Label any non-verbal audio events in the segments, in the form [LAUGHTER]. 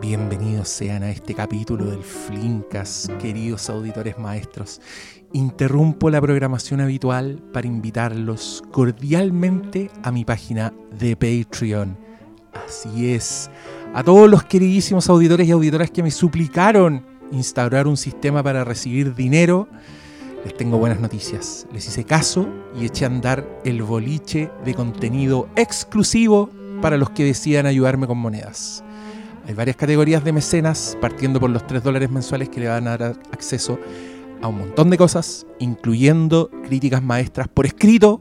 Bienvenidos sean a este capítulo del Flinkas, queridos auditores maestros. Interrumpo la programación habitual para invitarlos cordialmente a mi página de Patreon. Así es, a todos los queridísimos auditores y auditoras que me suplicaron instaurar un sistema para recibir dinero, les tengo buenas noticias. Les hice caso y eché a andar el boliche de contenido exclusivo para los que decidan ayudarme con monedas. Hay varias categorías de mecenas, partiendo por los 3 dólares mensuales que le van a dar acceso a un montón de cosas, incluyendo críticas maestras por escrito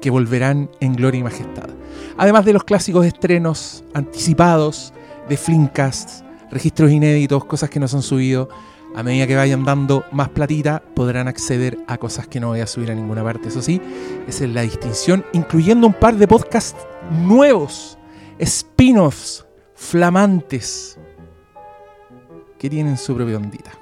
que volverán en gloria y majestad. Además de los clásicos estrenos anticipados de Flinkcast, registros inéditos, cosas que no han subido. A medida que vayan dando más platita, podrán acceder a cosas que no voy a subir a ninguna parte. Eso sí, esa es la distinción, incluyendo un par de podcasts nuevos, spin-offs, flamantes, que tienen su propia ondita.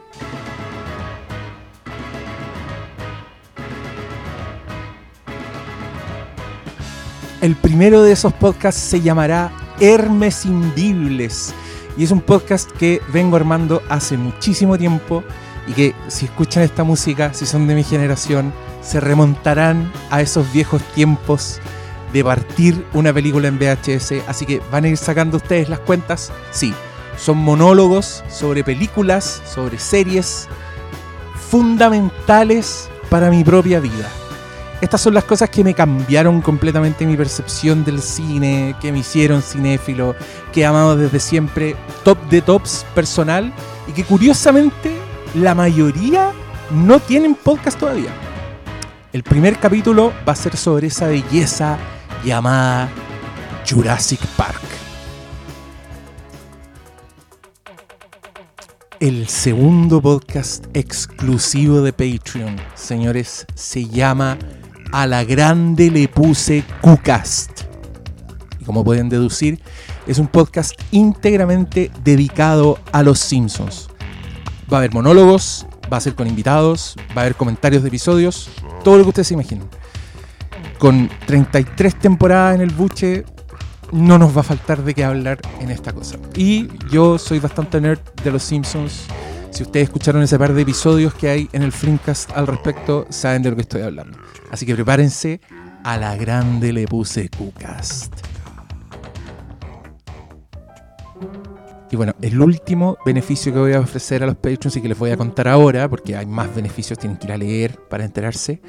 El primero de esos podcasts se llamará Hermes Invibles y es un podcast que vengo armando hace muchísimo tiempo y que si escuchan esta música, si son de mi generación, se remontarán a esos viejos tiempos de partir una película en VHS. Así que van a ir sacando ustedes las cuentas. Sí, son monólogos sobre películas, sobre series fundamentales para mi propia vida. Estas son las cosas que me cambiaron completamente mi percepción del cine, que me hicieron cinéfilo, que he amado desde siempre, top de tops personal, y que curiosamente la mayoría no tienen podcast todavía. El primer capítulo va a ser sobre esa belleza llamada Jurassic Park. El segundo podcast exclusivo de Patreon, señores, se llama A la Grande le puse QCast. Y como pueden deducir, es un podcast íntegramente dedicado a los Simpsons. Va a haber monólogos, va a ser con invitados, va a haber comentarios de episodios, todo lo que ustedes se imaginen. Con 33 temporadas en el buche, no nos va a faltar de qué hablar en esta cosa. Y yo soy bastante nerd de los Simpsons. Si ustedes escucharon ese par de episodios que hay en el Flimcast al respecto, saben de lo que estoy hablando. Así que prepárense. A la grande le puse QCast. Y bueno, el último beneficio que voy a ofrecer a los Patreons y que les voy a contar ahora, porque hay más beneficios, tienen que ir a leer para enterarse,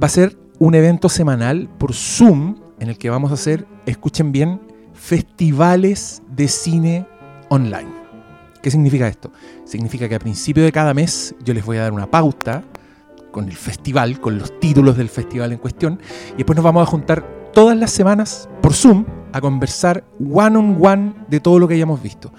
va a ser un evento semanal por Zoom en el que vamos a hacer, escuchen bien, festivales de cine online. ¿Qué significa esto? Significa que a principio de cada mes yo les voy a dar una pauta con el festival, con los títulos del festival en cuestión, y después nos vamos a juntar todas las semanas por Zoom a conversar one on one de todo lo que hayamos visto.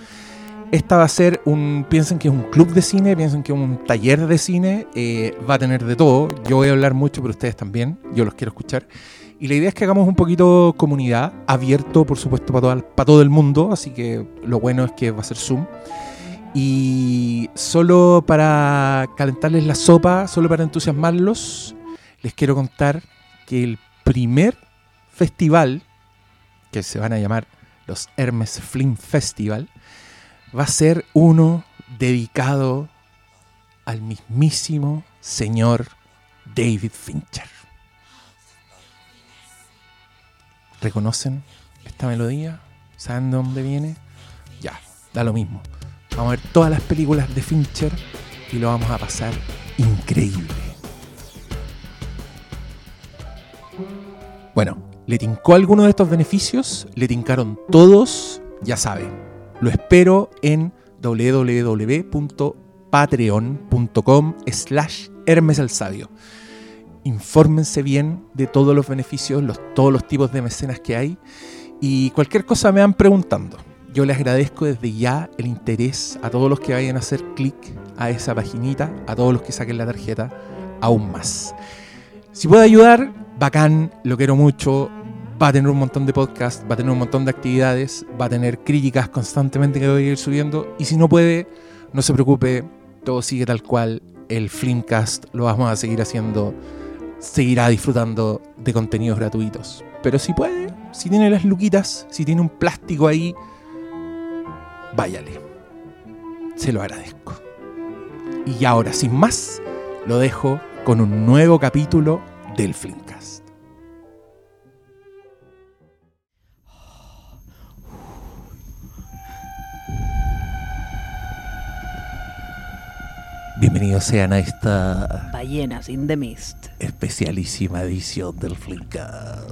Esta va a ser un, piensen que es un club de cine, piensen que es un taller de cine, eh, va a tener de todo. Yo voy a hablar mucho, pero ustedes también, yo los quiero escuchar. Y la idea es que hagamos un poquito comunidad, abierto por supuesto para todo, para todo el mundo, así que lo bueno es que va a ser Zoom. Y solo para calentarles la sopa, solo para entusiasmarlos, les quiero contar que el primer festival, que se van a llamar los Hermes Film Festival, va a ser uno dedicado al mismísimo señor David Fincher. ¿Reconocen esta melodía? ¿Saben de dónde viene? Ya, da lo mismo. Vamos a ver todas las películas de Fincher y lo vamos a pasar increíble. Bueno, ¿le tincó alguno de estos beneficios? ¿Le tincaron todos? Ya saben, lo espero en www.patreon.com slash Hermes el Sabio. Infórmense bien de todos los beneficios, los, todos los tipos de mecenas que hay y cualquier cosa me van preguntando. Yo les agradezco desde ya el interés a todos los que vayan a hacer clic a esa paginita, a todos los que saquen la tarjeta, aún más. Si puede ayudar, bacán, lo quiero mucho, va a tener un montón de podcasts, va a tener un montón de actividades, va a tener críticas constantemente que voy a ir subiendo. Y si no puede, no se preocupe, todo sigue tal cual. El Flimcast lo vamos a seguir haciendo, seguirá disfrutando de contenidos gratuitos. Pero si puede, si tiene las luquitas, si tiene un plástico ahí, váyale. Se lo agradezco. Y ahora, sin más, lo dejo con un nuevo capítulo del Flimcast. Bienvenidos sean a esta Ballenas in the Mist. especialísima edición del Flimcast.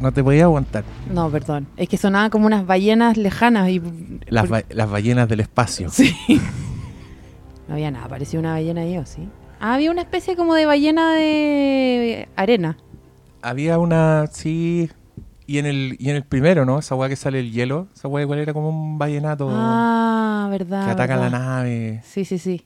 No te podía aguantar. No, perdón. Es que sonaban como unas ballenas lejanas y. Las, ba- las ballenas del espacio. Sí. [LAUGHS] No había nada, parecía una ballena ahí, ¿o sí? Ah, había una especie como de ballena de arena. Había una, sí. Y en el, y en el primero, ¿no? Esa weá que sale el hielo. Esa weá igual era como un vallenato Ah, verdad. que ataca verdad. la nave. Sí, sí, sí.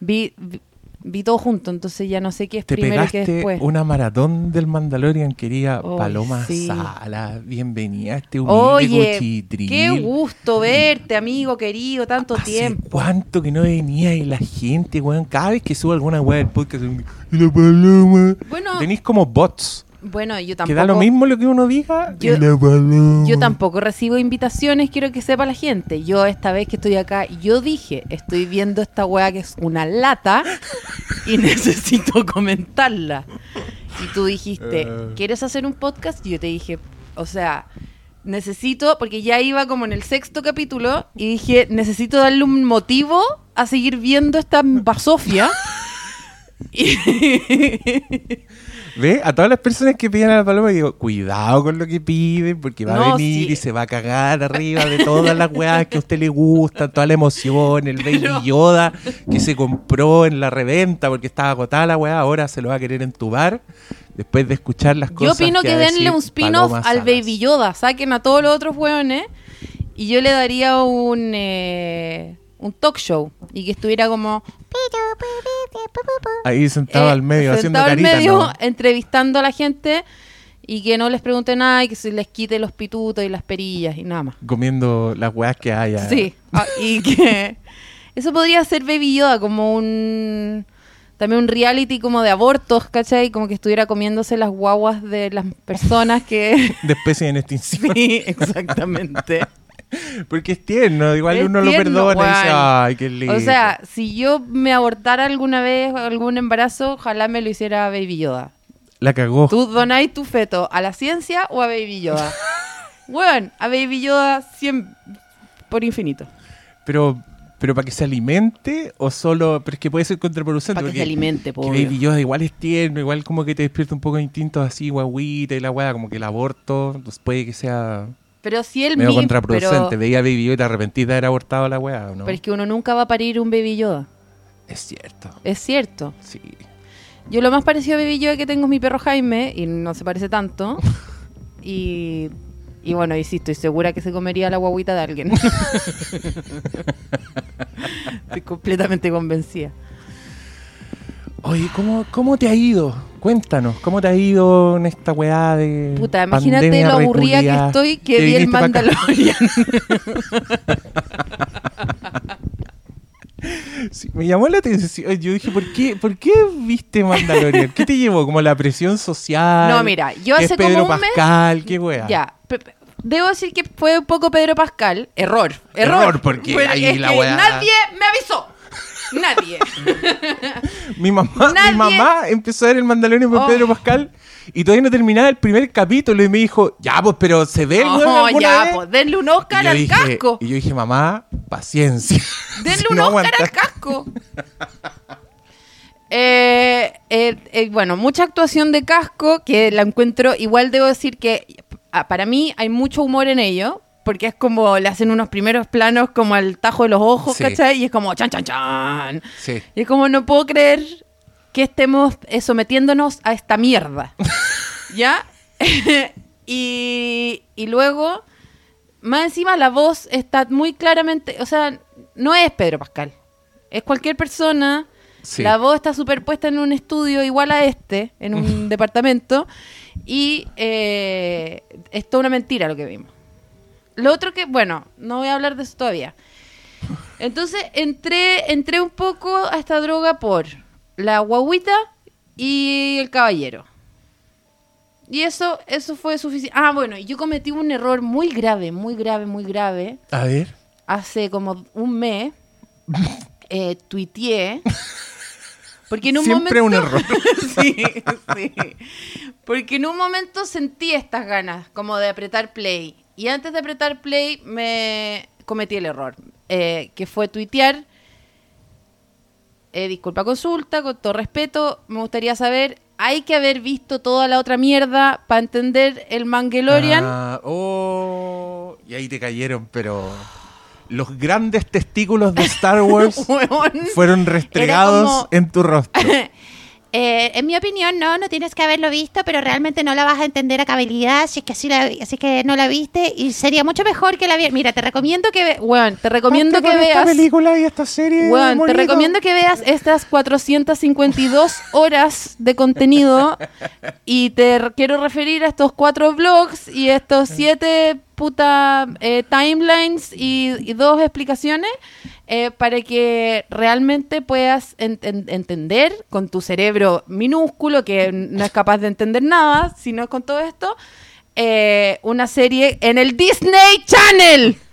Vi, vi, vi todo junto, entonces ya no sé qué es Te primero y qué después. una maratón del Mandalorian, quería Ay, Paloma sí. Sala. Bienvenida a este humilde Oye, cuchitril. qué gusto verte, amigo querido, tanto ¿Hace tiempo. cuánto que no venía y la gente, weón? Cada vez que subo alguna weá del podcast, la paloma. Bueno, Tenéis como bots. Bueno, yo Que tampoco. da lo mismo lo que uno diga. Yo tampoco recibo invitaciones, quiero que sepa la gente. Yo esta vez que estoy acá, yo dije, estoy viendo esta weá que es una lata y [LAUGHS] necesito comentarla. Y tú dijiste, Eh. ¿quieres hacer un podcast? Y yo te dije, o sea, necesito, porque ya iba como en el sexto capítulo, y dije, necesito darle un motivo a seguir viendo esta basofia. [LAUGHS] ¿Ve? A todas las personas que piden a la paloma digo, cuidado con lo que piden, porque va a venir sí. y se va a cagar arriba de todas las weas que a usted le gustan, toda la emoción, el Baby Pero- Yoda que se compró en la reventa porque estaba agotada la wea, ahora se lo va a querer entubar después de escuchar las Yo cosas. opino que que denle un spin-off al. Baby Yoda, saquen a todos los otros hueones y yo le daría un eh, un talk show y que estuviera como Ahí sentado eh, al medio haciendo sentado al medio ¿no? entrevistando a la gente y que no les pregunte nada y que se les quite los pitutos y las perillas y nada más. Comiendo las weas que haya. Sí, ah, y [LAUGHS] que eso podría ser Baby Yoda como un también un reality como de abortos, ¿cachai? Como que estuviera comiéndose las guaguas de las personas que [LAUGHS] De especie en extinción. [LAUGHS] Sí, exactamente. Porque es tierno, igual Es uno lo perdona y dice, weón. ay, qué lindo. O sea, si yo me abortara alguna vez algún embarazo, ojalá me lo hiciera Baby Yoda. la cagó. ¿Tú donáis tu feto a la ciencia o a Baby Yoda? [LAUGHS] bueno, a Baby Yoda 100 por infinito. Pero, pero para que se alimente o solo. Pero es que puede ser contraproducente. Para que se alimente, pobre. Baby Yoda igual es tierno, igual como que te despierta un poco de instintos así, guaguita y la weá, como que el aborto pues puede que sea Pero si él medio mismo. contraproducente. Pero, Veía a Baby Yoda y te arrepentís de haber abortado la weá, ¿o ¿no? pero es que uno nunca va a parir un Baby Yoda. Es cierto, Es cierto. sí. Yo lo más parecido a Baby Yoda que tengo es mi perro Jaime, y no se parece tanto. [LAUGHS] Y, y bueno, y sí, estoy segura que se comería la guaguita de alguien. [LAUGHS] estoy completamente convencida. Oye, ¿cómo, ¿cómo te ha ido? Cuéntanos, ¿cómo te ha ido en esta weá de. Puta, imagínate lo aburrida que estoy que vi el. Mandalorian. [LAUGHS] Sí, me llamó la atención. Yo dije, ¿por qué, ¿por qué viste Mandalorian? ¿Qué te llevó? ¿Como la presión social? No, mira, yo ¿Qué hace es Pedro como un mes- Pascal? ¿Qué weá? ya, debo decir que fue un poco Pedro Pascal. Error. Error. Error, porque ahí es la Nadie me avisó. Nadie. [LAUGHS] Mi mamá, Nadie- mi mamá empezó a ver el Mandalorian por Oh. Pedro Pascal y todavía no terminaba el primer capítulo y me dijo, ya, pues, pero ¿se ve el weón No, ya, vez?" pues, denle un Oscar al dije- casco. Y yo dije, mamá, paciencia. [LAUGHS] Denle Si [LAUGHS] un no Oscar al casco. Eh, eh, eh, bueno, mucha actuación de casco que la encuentro. Igual debo decir que para mí hay mucho humor en ello. Porque es como le hacen unos primeros planos como al tajo de los ojos, Sí. ¿cachai? Y es como chan, chan, chan. Sí. Y es como no puedo creer que estemos eh, sometiéndonos a esta mierda. [LAUGHS] ¿Ya? [LAUGHS] y, y luego, más encima la voz está muy claramente, o sea, no es Pedro Pascal. Es cualquier persona. Sí. La voz está superpuesta en un estudio igual a este, en un [LAUGHS] departamento. Y eh, es toda una mentira lo que vimos. Lo otro que, bueno, no voy a hablar de eso todavía. Entonces entré, entré un poco a esta droga por la guaguita y el caballero. Y eso, eso fue suficiente. Ah, bueno, y yo cometí un error muy grave, muy grave, muy grave. A ver. Hace como un mes, eh, tuiteé. Porque en un Siempre momento. un error. [LAUGHS] sí, sí. Porque en un momento sentí estas ganas, como de apretar play. Y antes de apretar play, me cometí el error. eh, que fue tuitear. eh, disculpa consulta, con todo respeto, me gustaría saber, ¿hay que haber visto toda la otra mierda para entender el Mangalorian? Ah, oh, y ahí te cayeron, pero los grandes testículos de Star Wars [LAUGHS] fueron restregados como- en tu rostro. [LAUGHS] Eh, en mi opinión, no, no tienes que haberlo visto, pero realmente no la vas a entender a cabalidad, si es que así, la, así que no la viste y sería mucho mejor que la vieras. Mira, te recomiendo que ve- Weón, te recomiendo que con esta veas... película y esta serie. Weón, te recomiendo que veas estas 452 horas de contenido y te quiero referir a estos cuatro blogs y estos siete puta eh, timelines y, y dos explicaciones eh, para que realmente puedas en- en- entender con tu cerebro minúsculo que no es capaz de entender nada, sino con todo esto, eh, una serie en el Disney Channel. [LAUGHS]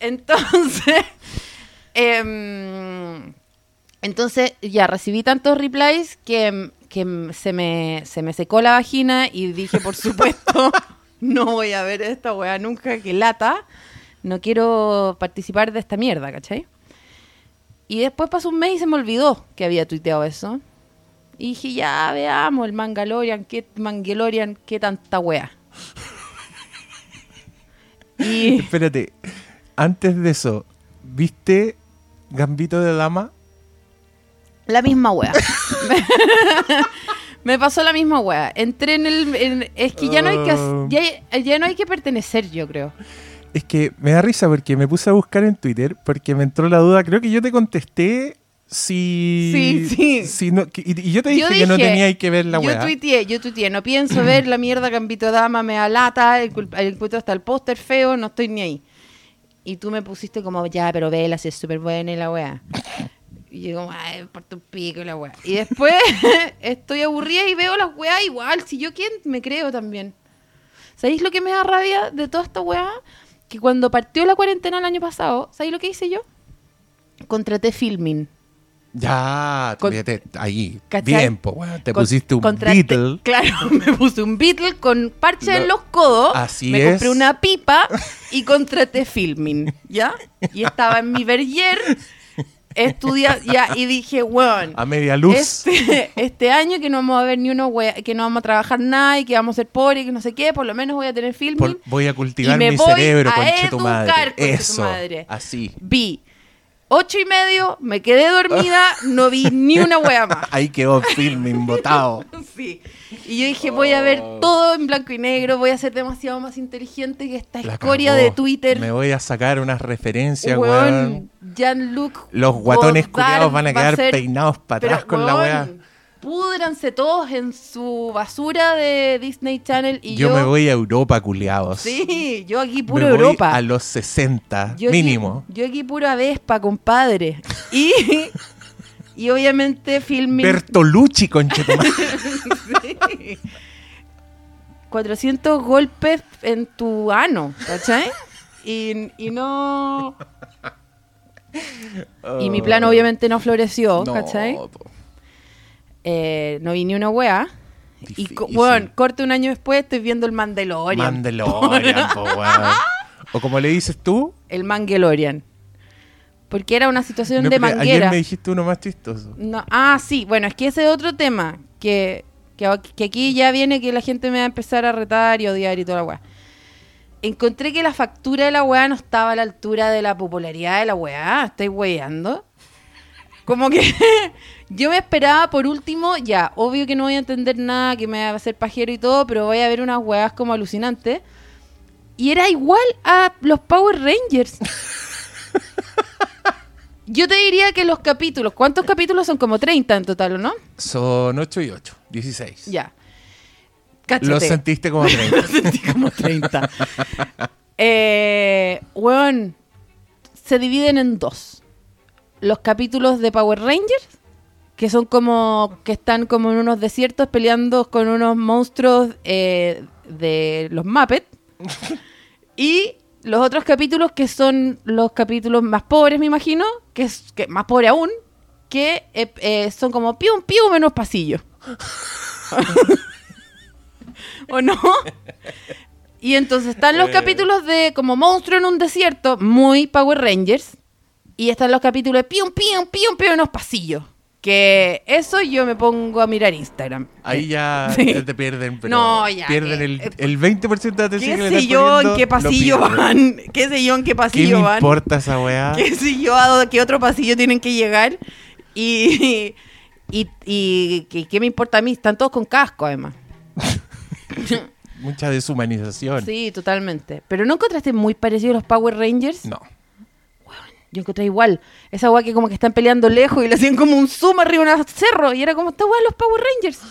Entonces, em, entonces ya recibí tantos replies que, que se, me, se me secó la vagina y dije, por supuesto, [LAUGHS] no voy a ver esta weá nunca, que lata. No quiero participar de esta mierda, ¿cachai? Y después pasó un mes y se me olvidó que había tuiteado eso. Y dije, ya veamos el Mangalorian, qué Mangalorian, qué tanta wea. [LAUGHS] Y Espérate, antes de eso, ¿viste Gambito de Dama? La misma wea. [LAUGHS] Me pasó la misma wea. Entré en el. en- es que ya no hay que. Oh. Ya, ya no hay que pertenecer, yo creo. Es que me da risa porque me puse a buscar en Twitter porque me entró la duda. Creo que yo te contesté si. Sí, sí. si no- que- y, yo te dije, Yo que no tenía que ver la yo weá. tuiteé, yo tuiteé. No pienso ver la mierda Gambito Dama, me da lata. El, el hasta el póster feo, no estoy ni ahí. Y tú me pusiste como, ya, pero vela, si es súper buena y la wea. Y yo como, ay, por tu pico y la wea. Y después [LAUGHS] estoy aburrida y veo las weas igual. Si yo quién me creo también. ¿Sabéis lo que me da rabia de toda esta wea? Que cuando partió la cuarentena el año pasado, ¿sabéis lo que hice yo? Contraté filming. Ya, Con- ahí. ¿Cachai? Bien, po, weón, Te Con- pusiste un contraté- Beatle. Claro, [LAUGHS] me puse un Beatle con parche en Lo- los codos. Así me es. compré una pipa y contraté filming, ¿ya? Y estaba en mi verger [LAUGHS] estudiando, ya, y dije, weón, A media luz. este, este año que no vamos a ver ni uno, wea- que no vamos a trabajar nada y que vamos a ser pobres y que no sé qué, por lo menos voy a tener filming. Por- voy a cultivar y me mi voy cerebro, conche tu madre. Eso. madre. Así. Vi ocho y medio, me quedé dormida, no vi ni una wea [LAUGHS] más. Ahí quedó filming botado. [LAUGHS] Sí. Y yo dije, voy a ver Oh. todo en blanco y negro, voy a ser demasiado más inteligente que esta La escoria cagó. de Twitter. Me voy a sacar unas referencias, Weón. Jean-Luc Los guatones culiados van a va quedar ser- peinados para atrás con la weá. Púdranse todos en su basura de Disney Channel y Yo, yo... me voy a Europa, culiados. Sí, yo aquí Me puro voy Europa. A los 60, Yo aquí- mínimo. yo aquí puro Vespa, compadre. Y, [LAUGHS] y obviamente filming... Bertolucci, conchetumadre. [LAUGHS] Sí. 400 golpes en tu ano, ¿cachai? Y, y no... Y mi plan obviamente no floreció, No, ¿cachai? Eh, no vi ni una weá. Y, weón, corte un año después estoy viendo el Mandalorian. Mandalorian, [LAUGHS] po. O como le dices tú. el Mangalorian. Porque era una situación no, de manguera. Ayer me dijiste uno más chistoso. No, ah, sí, bueno, es que ese es otro tema que, que, aquí ya viene que la gente me va a empezar a retar y odiar y toda la weá. Encontré que la factura de la weá no estaba a la altura de la popularidad de la weá. ¿Estáis weando? Como que [LAUGHS] yo me esperaba por último, ya, obvio que no voy a entender nada, que me va a hacer pajero y todo, pero voy a ver unas weas como alucinantes. Y era igual a los Power Rangers. [LAUGHS] Yo te diría que los capítulos, ¿cuántos capítulos son? Como 30 en total, ¿o no? Son 8 y 8, 16. Ya. Cáchate. Lo sentiste como 30. [LAUGHS] sentí como 30. eh, weón, se dividen en dos. Los capítulos de Power Rangers que son como, que están como en unos desiertos peleando con unos monstruos eh, de los Muppets. [LAUGHS] y los otros capítulos que son los capítulos más pobres, me imagino, que es que más pobre aún, que eh, eh, son como pium pium menos pasillo. [LAUGHS] ¿O no? Y entonces están los capítulos de como monstruo en un desierto, muy Power Rangers. Y están los capítulos de pium pium pium pium menos pasillo. Que eso yo me pongo a mirar Instagram. Ahí ya [LAUGHS] Sí. te pierden, pero No, ya, pierden que- el, el 20% de atención ¿Qué que le sé yo en qué lo pasillo van? ¿Qué sé yo en qué ¿Qué pasillo van? importa esa weá? [LAUGHS] ¿Qué sé yo a qué otro pasillo tienen que llegar? Y, [LAUGHS] y, y ¿qué, qué me importa a mí? Están todos con casco, además. Mucha deshumanización. Sí, totalmente. Pero ¿no encontraste muy parecido a los Power Rangers? No. Yo encontré igual. Esa weá que como que están peleando lejos y le hacían como un zoom arriba de un cerro. Y era como, esta weá de los Power Rangers. [LAUGHS]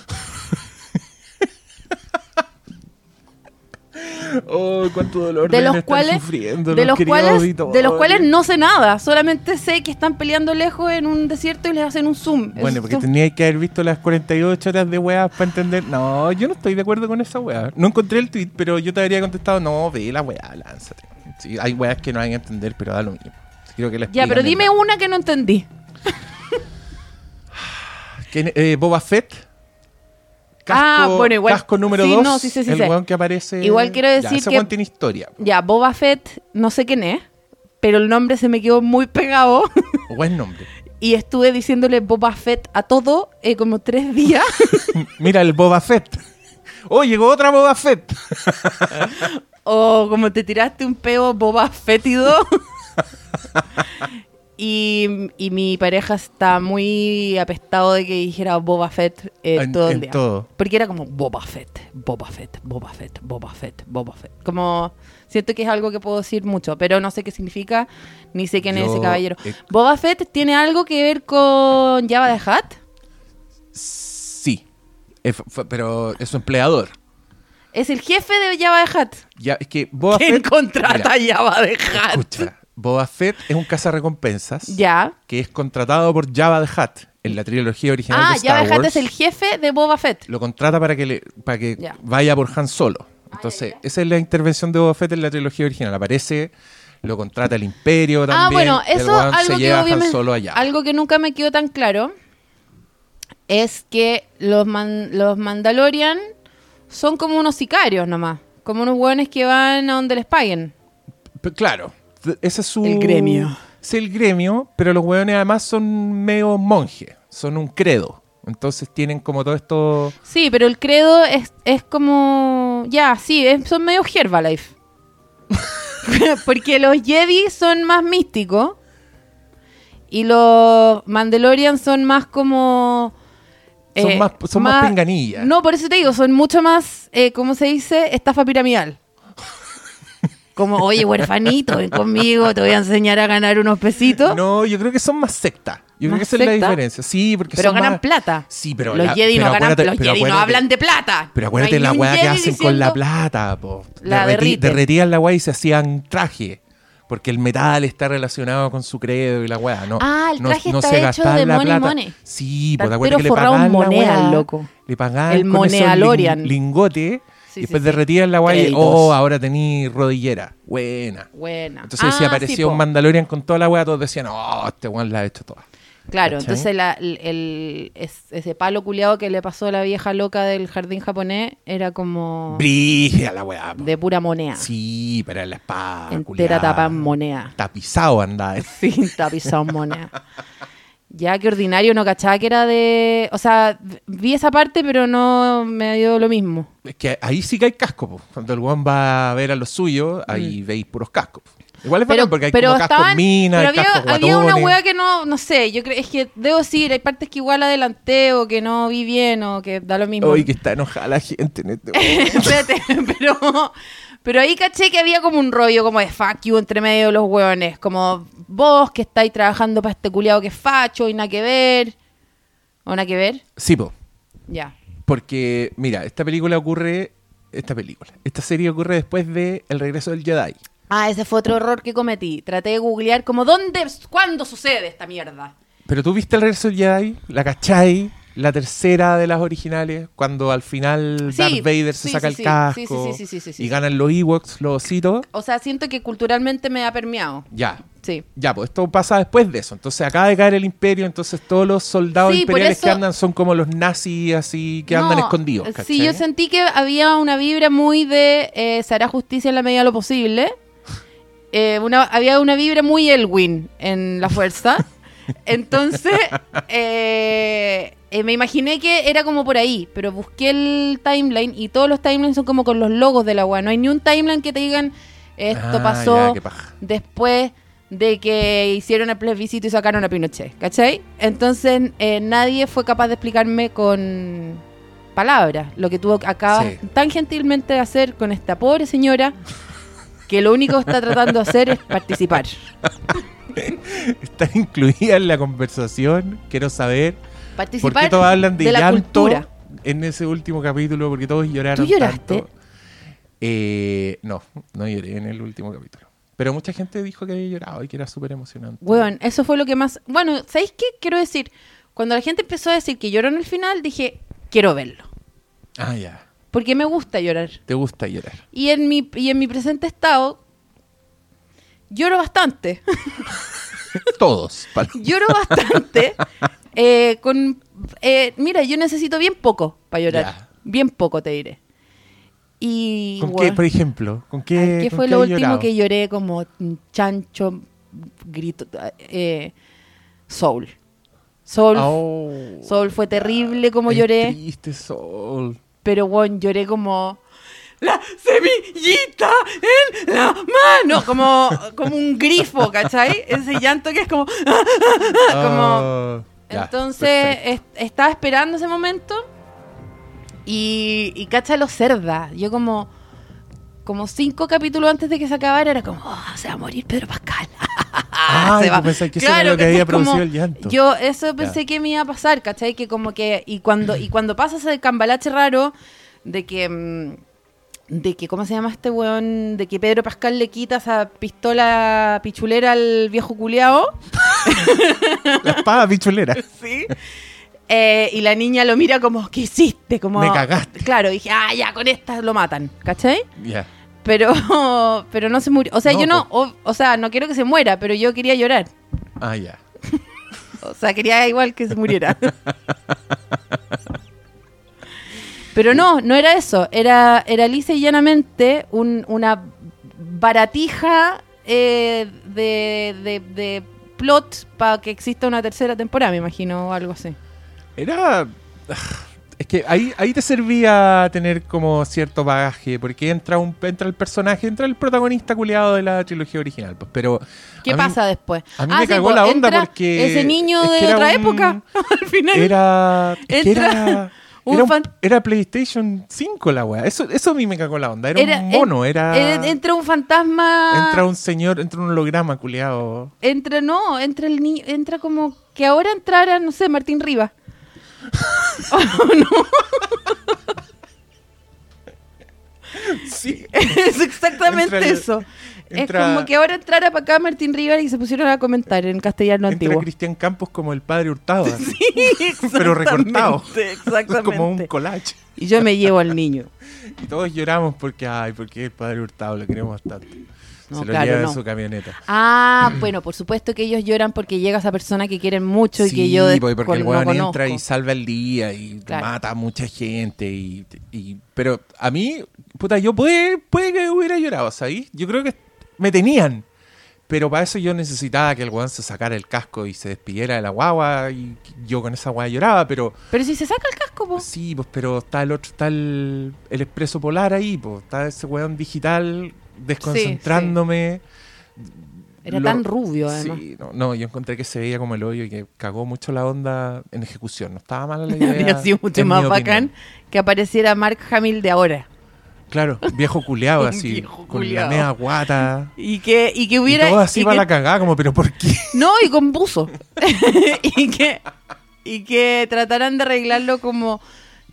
Oh, cuánto dolor de los cuales sufriendo de los cuales auditores. de los cuales no sé nada solamente sé que están peleando lejos en un desierto y les hacen un zoom Bueno, porque tenía que haber visto las 48 horas de weá para entender. No, yo no estoy de acuerdo con esa weá. No encontré el tweet, pero yo te habría contestado, no, ve la weá, lánzate. Sí, hay weas que no hay que entender, pero da lo mismo. Quiero que la ya pero dime una que no entendí ¿Quién- eh, Boba Fett. Ah, bueno, igual- Casco número sí, 2. no, sí, sí, sí el weón que aparece. Igual quiero Ya, decir ese que- tiene historia. ya Boba Fett no sé quién es pero el nombre se me quedó muy pegado [LAUGHS] Buen nombre. y estuve diciéndole Boba Fett a todo eh, como tres días [LAUGHS] Mira el Boba Fett. Oh, llegó otra Boba Fett. [LAUGHS] o como te tiraste un peo Boba Fettido. [LAUGHS] y, y mi pareja está muy apestado de que dijera Boba Fett eh, En- todo el en día. todo. Porque era como Boba Fett, Boba Fett, Boba Fett, Boba Fett, Boba Fett. Como siento que es algo que puedo decir mucho, pero no sé qué significa, ni sé quién es Yo, ese caballero. eh, Boba Fett tiene algo que ver con Java de Hat. Sí. F- pero es su empleador. Es el jefe de Java de Hat. Ya, es que Boba ¿Quién Fett. contrata Mira, a Java de Hat? Escucha, Boba Fett es un cazarrecompensas Ya. que es contratado por Java the Hutt en la trilogía original Ah, de Star Java de Hat Wars. es el jefe de Boba Fett. Lo contrata para que le, para que Ya. vaya por Han Solo. Entonces, esa es la intervención de Boba Fett en la trilogía original. Aparece, lo contrata el Imperio también. Ah, bueno, eso algo se que lleva a Han obviamente Solo allá. algo que nunca me quedó tan claro es que los man- los Mandalorian son como unos sicarios nomás, como unos hueones que van a donde les paguen. P- Claro, ese es su... El gremio. Es el gremio, pero los hueones además son medio monjes, son un credo. Entonces tienen como todo esto... Sí, pero el credo es, es como ya, sí, es- son medio Herbalife. [LAUGHS] Porque los Jedi son más místicos y los Mandalorian son más como Son más- son más pinganillas. No, por eso te digo, son mucho más, eh, ¿cómo se dice? Estafa piramidal. Como, oye, huerfanito, ven conmigo, te voy a enseñar a ganar unos pesitos. No, yo creo que son más secta. Yo creo ¿Más que esa es la diferencia. Sí, porque pero son ganan más- plata. Sí, pero los la- Jedi, pero no, ganan, los Jedi no hablan de plata. Pero No acuérdate la weá que hacen con la plata, po. La derriten. derretían la weá y se hacían traje. Porque el metal está relacionado con su credo y la weá, ¿no? Ah, el no- traje no está se hecho de la money, plata. money. Sí, pues acuérdate que le pagaban la moneda, weá, loco. Le pagaban El con esos monealorian. lin- lingotes Sí, y después sí. derretían la weá y, Créditos. oh, ahora tení rodillera. Buena. Buena. Entonces si Ah, aparecía sí, un po. Mandalorian con toda la weá, todos decían, oh, este weón la ha hecho toda. Claro, ¿Cachai? entonces la- el, el- es- ese palo culiado que le pasó a la vieja loca del jardín japonés era como Brilla la weá. de pura moneda. Sí, pero en la espada. entera culiada. tapa en moneda. Tapizado andaba. [LAUGHS] Sí, tapizado en moneda. Ya que ordinario no cachaba que era de. O sea, vi esa parte, pero no me dio lo mismo. Es que ahí sí que hay casco, po. Cuando el weón va a ver a los suyos, ahí veis puros cascos. po. Igual es Mm. Pero, porque hay pero como cascos estaban. minas, pero había, cascos había una hueá que no, no sé, yo creo, es que debo decir, hay partes que igual adelanté o que no vi bien o que da lo mismo. Uy, que está enojada la gente en este [LAUGHS] momento. [LAUGHS] Pero, pero ahí caché que había como un rollo como de fuck you entre medio de los hueones. Como vos que estáis trabajando para este culiado que es facho y nada que ver. ¿O nada que ver? Sí, po. Ya. Porque, mira, esta película ocurre. Esta película. Esta serie ocurre después de El regreso del Jedi. Ah, ese fue otro error que cometí. Traté de googlear como dónde, cuándo sucede esta mierda. Pero tú viste el regreso del Jedi, la cachai, la tercera de las originales, cuando al final Sí, Darth Vader se sí, saca sí, el sí, casco sí, sí, sí, sí, sí, sí. y ganan los Ewoks, los ositos. O sea, siento que culturalmente me ha permeado. Ya, Sí. ya, pues esto pasa después de eso. Entonces acaba de caer el imperio, entonces todos los soldados Sí, imperiales que andan son como los nazis así que andan escondidos. Sí, ¿cachai? yo sentí que había una vibra muy de eh, se hará justicia en la medida de lo posible. [LAUGHS] Eh, una, había una vibra muy Elwin en la fuerza. [LAUGHS] Entonces, [LAUGHS] eh, eh, me imaginé que era como por ahí, pero busqué el timeline y todos los timelines son como con los logos de la weá. No hay ni un timeline que te digan esto Ah, pasó ya, después de que hicieron el plebiscito y sacaron a Pinochet, ¿cachai? Entonces eh, nadie fue capaz de explicarme con palabras lo que tú acabas Sí. tan gentilmente de hacer con esta pobre señora que lo único que está tratando de hacer es participar. [LAUGHS] [LAUGHS] Están incluidas en la conversación. Quiero saber por Participar qué todos hablan de, de la llanto cultura. en ese último capítulo, porque todos lloraron. ¿Tú lloraste? tanto. Eh, no, no lloré en el último capítulo. Pero mucha gente dijo que había llorado y que era súper emocionante. Weón, eso fue lo que más... Bueno, ¿sabéis qué? Quiero decir, cuando la gente empezó a decir que lloró en el final, dije, quiero verlo. Ah, ya. Porque me gusta llorar. Te gusta llorar. Y en mi, y en mi presente estado, lloro bastante. [LAUGHS] Todos. [LAUGHS] lloro bastante. eh, con, eh, mira, yo necesito bien poco para llorar. Ya. Bien poco, te diré. Y. ¿Con qué, por ejemplo? ¿Con qué, ¿qué con fue qué lo último llorado? que lloré como chancho, grito? Eh, Soul. Soul, Oh, Soul fue terrible como lloré. Triste Sol. Pero, bueno, lloré como... La semillita en la mano. Como, como un grifo, ¿cachai? Ese llanto que es como... [LAUGHS] como Oh, Entonces estaba esperando ese momento y, y cacha los cerda. Yo como como cinco capítulos antes de que se acabara era como, "Oh, se va a morir Pedro Pascal. [LAUGHS] Ay, Se va. pues pensé que eso era lo que había Como- producido el llanto. Yo eso pensé que me iba a pasar, ¿cachai? Que como que y cuando y cuando pasa ese cambalache raro de que mm, de que ¿cómo se llama este weón? De que Pedro Pascal le quita esa pistola pichulera al viejo culeado. [LAUGHS] La espada pichulera. Sí. Eh, y la niña lo mira como, ¿qué hiciste? Como, Me cagaste. Claro, dije, ah, ya, con esta lo matan, ¿cachai? Ya. Pero, [LAUGHS] pero no se murió. O sea, No, yo no, o, o sea, no quiero que se muera, pero yo quería llorar. Ah, ya. [LAUGHS] O sea, quería igual que se muriera. Pero no, no era eso. Era, era lisa y llanamente un- una baratija eh, de, de, de plot para que exista una tercera temporada, me imagino, o algo así. Era. Es que ahí, ahí te servía tener como cierto bagaje, porque entra un entra el personaje, entra el protagonista culiado de la trilogía original. Pues, pero ¿Qué mí pasa después? a mí Ah, me sí, cagó pues, la onda entra porque Ese niño de otra un- época, [LAUGHS] al final. Era. es que era, un era, un- fan- era PlayStation 5 la weá. Eso, eso a mí me cagó la onda. Era, Era- un mono, era. Entra un fantasma. Entra un señor, entra un holograma culiado. Entra, no, entra el niño, entra como que ahora entrara, no sé, Martín Rivas. [LAUGHS] Sí. [LAUGHS] es exactamente el- eso. Entra- Es como que ahora entrara para acá Martín Rivas y se pusieron a comentar en castellano Entra antiguo. Cristian Campos como el padre Hurtado. [LAUGHS] así. Sí, Pero recortado. exactamente, [LAUGHS] como un collage. Y yo me llevo al niño. [LAUGHS] Y todos lloramos porque, ay, porque el padre Hurtado lo queremos bastante. No, Se lo claro, lleva no. en su camioneta. Ah, [CLEARS THROAT] bueno, por supuesto que ellos lloran porque llega esa persona que quieren mucho y que Sí, yo des- porque el no weón entra y salva el día y Claro. mata a mucha gente. Y, y- pero a mí, puta, yo puede, puede que hubiera llorado, ¿sabes? Yo creo que me tenían. Pero para eso yo necesitaba que el weón se sacara el casco y se despidiera de la guagua. Y yo con esa guagua lloraba, pero Pero si se saca el casco, po. sí, pues, pero está el otro, está el, el expreso polar ahí, pues, está ese weón digital desconcentrándome. Era Lo- tan rubio, además. Sí, no, no, yo encontré que se veía como el hoyo y que cagó mucho la onda en ejecución. No estaba mala la [LAUGHS] idea. Habría sido mucho más bacán que apareciera Mark Hamill de ahora. Claro, viejo culeado [LAUGHS] así, viejo con culiao. la media guata. Y que, y que hubiera. y todo así y que- la cagada, como, pero ¿por qué? [LAUGHS] No, y con buzo. [LAUGHS] y que y que trataran de arreglarlo como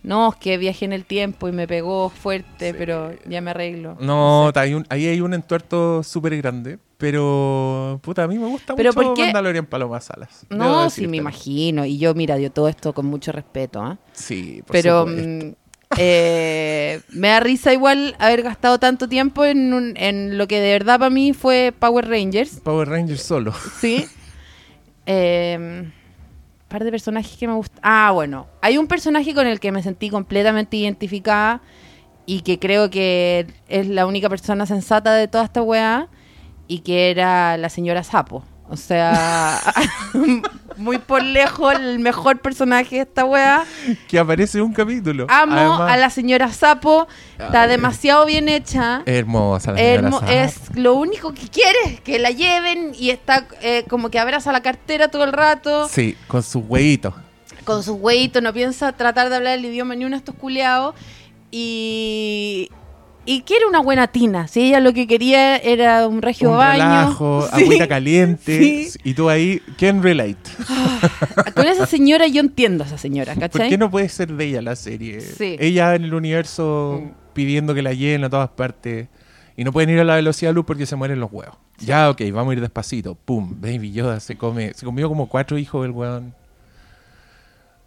no, es que viajé en el tiempo y me pegó fuerte, Sí. pero ya me arreglo. No, hay un- ahí hay un entuerto súper grande. Pero, puta, a mí me gusta Pero mucho ¿por qué? Mandalorian Paloma Salas. No, sí, me imagino. Y yo, mira, dio todo esto con mucho respeto. ¿ah? Sí, por Pero supuesto. Eh, me da risa igual haber gastado tanto tiempo en, un- en lo que de verdad para mí fue Power Rangers. Power Rangers solo. Sí. Eh, par de personajes que me gustan. Ah, bueno. Hay un personaje con el que me sentí completamente identificada y que creo que es la única persona sensata de toda esta weá y que era la señora Sapo. O sea, [LAUGHS] muy por lejos el mejor personaje de esta weá. Que aparece en un capítulo. Amo Además, a la señora Sapo. Está Ay. demasiado bien hecha. Hermosa la señora Hermo- Sapo. es lo único que quiere, que la lleven y está eh, como que abraza la cartera todo el rato, Sí, con sus huevitos. con sus hueitos, no piensa tratar de hablar el idioma ni uno de estos culeados. Y, y quiere una buena tina. Si ella lo que quería era un regio un baño. relajo, [LAUGHS] Sí. agüita caliente. Sí. Y tú ahí, can relate. Con esa señora yo entiendo a esa señora, ¿cachai? ¿Por qué no puede ser de ella la serie? Ella en el universo Mm. pidiendo que la lleven a todas partes. Y no pueden ir a la velocidad de luz porque se mueren los huevos. Ya, ok, vamos a ir despacito. Pum, Baby Yoda se come, se comió como cuatro hijos del weón.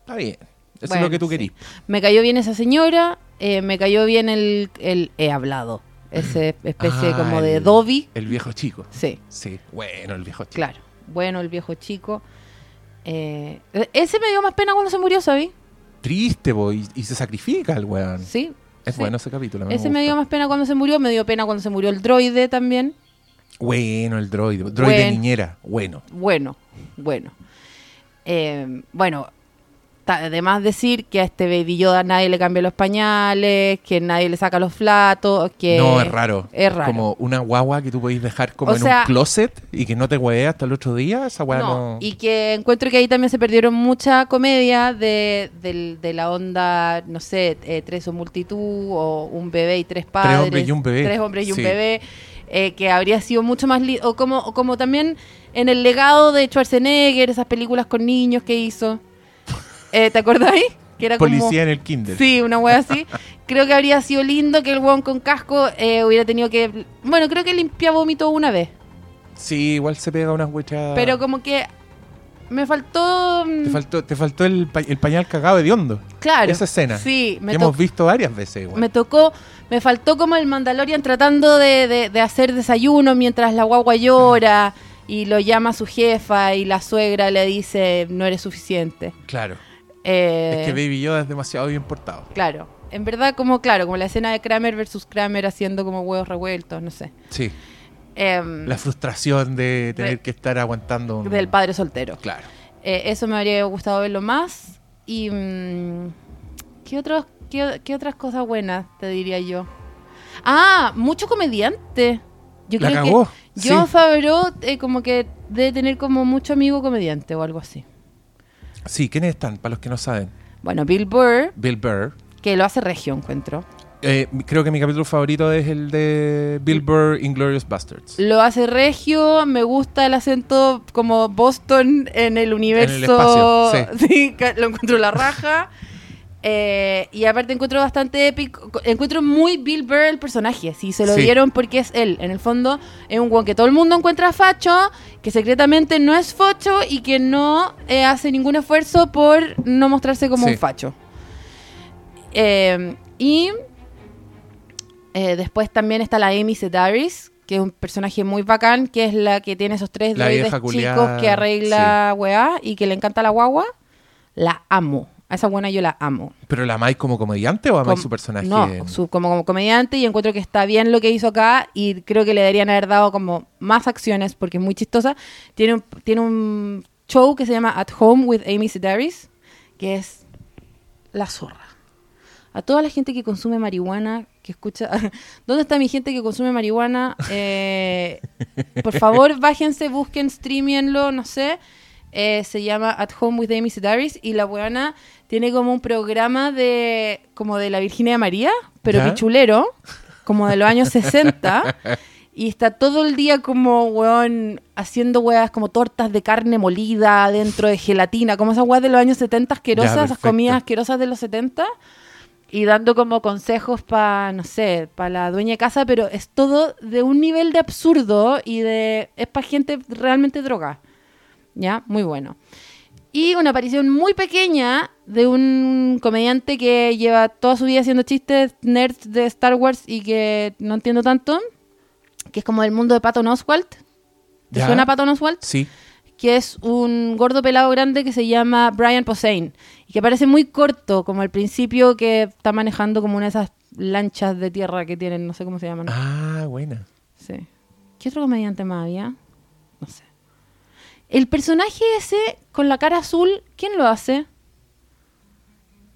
Está bien. Eso es lo que tú sí. querís. Me cayó bien esa señora, eh, me cayó bien el, el he hablado. Ese especie Ah, como de el- Dobby. El viejo chico. Sí. Sí, bueno, el viejo chico. Claro, bueno, el viejo chico. Eh, ese me dio más pena cuando se murió, ¿sabí? Triste, boy. Y, y se sacrifica el weón. Sí. Es sí. bueno ese capítulo. mí Ese me me dio más pena cuando se murió, me dio pena cuando se murió el droide también. Bueno, el droide. Droide niñera. Bueno. Bueno, bueno. Eh, bueno, además decir que a este Baby Yoda nadie le cambia los pañales, que nadie le saca los platos, que... No, es raro. Es raro. Como una guagua que tú podéis dejar como O en sea- un closet y que no te hueve hasta el otro día. Esa weá No, no. y que encuentro que ahí también se perdieron mucha comedia de, de la onda, no sé, eh, tres o multitud, o un bebé y tres padres. hombres y un bebé. Tres hombres y un bebé, eh, que habría sido mucho más... li- o, como, o como también en el legado de Schwarzenegger, esas películas con niños que hizo. Eh, ¿Te acordáis? Que era como... Policía en el kinder. Sí, una wea así. Creo que habría sido lindo que el weón con casco eh, hubiera tenido que... Bueno, creo que limpia vómito una vez. Sí, igual se pega unas huechas. Pero como que me faltó... mm, Te faltó, te faltó el, pa- el pañal cagado de hondo. Claro. Esa escena. Sí, me, que hemos visto varias veces igual. me tocó, me faltó como el Mandalorian tratando de, de- de hacer desayuno mientras la guagua llora y lo llama su jefa y la suegra le dice no eres suficiente. Claro. Eh, Es que Baby Yoda es demasiado bien portado. Claro. En verdad, como claro, como la escena de Kramer versus Kramer haciendo como huevos revueltos, no sé. Sí. Em, La frustración de tener De- que estar aguantando. un- del padre soltero. Claro. Eh, eso me habría gustado verlo más. Y. mm, ¿qué, otros, qué, qué otras cosas buenas te diría yo? Ah, mucho comediante. Yo La creo cagó, que John sí. Favreau, eh, como que debe tener como mucho amigo comediante o algo así. Sí, ¿quiénes están? Para los que no saben. Bueno, Bill Burr, Bill Burr. que lo hace regio, encuentro. Eh, creo que mi capítulo favorito es el de Bill Burr, Inglorious Bastards. Lo hace regio, me gusta el acento como Boston en el universo. espacio, [LAUGHS] sí, ca- lo encuentro la raja. [LAUGHS] Eh, y aparte encuentro bastante épico. Encuentro muy Bill Burr el personaje. Si se lo Sí. dieron porque es él. En el fondo es un guan que todo el mundo encuentra facho, que secretamente no es facho y que no eh, hace ningún esfuerzo por no mostrarse como Sí. un facho. Eh, y eh, después también está la Amy Sedaris, que es un personaje muy bacán, que es la que tiene esos tres droides chicos que arregla weá y que le encanta la guagua. La amo. A esa buena yo la amo. ¿Pero la amáis como comediante o amáis Com- su personaje? No, su- como, como comediante y encuentro que está bien lo que hizo acá y creo que le deberían haber dado como más acciones porque es muy chistosa. Tiene un, tiene un show que se llama At Home with Amy Sedaris, que es la zorra. A toda la gente que consume marihuana, que escucha... [LAUGHS] ¿Dónde está mi gente que consume marihuana? Eh, por favor, [LAUGHS] bájense, busquen, streamienlo, no sé. Eh, se llama At Home with Amy Sedaris y la buena tiene como un programa de como de la Virginia María, pero ¿Ya? pichulero, como de los años 60. [LAUGHS] Y está todo el día como, weón, haciendo weas como tortas de carne molida dentro de gelatina, como esas weas de los años 70 asquerosas, Ya, esas comidas asquerosas de los 70. y dando como consejos para, no sé, para la dueña de casa, pero es todo de un nivel de absurdo y de... es para gente realmente droga. ¿Ya? Muy bueno. Y una aparición muy pequeña de un comediante que lleva toda su vida haciendo chistes nerds de Star Wars y que no entiendo tanto, que es como del mundo de Patton Oswalt. ¿Te Ya. suena Patton Oswalt? Sí. que es un gordo pelado grande que se llama Brian Posehn y que parece muy corto, como al principio que está manejando como una de esas lanchas de tierra que tienen, no sé cómo se llaman. Ah, buena. Sí. ¿Qué otro comediante más había? No sé. El personaje ese con la cara azul, ¿quién lo hace?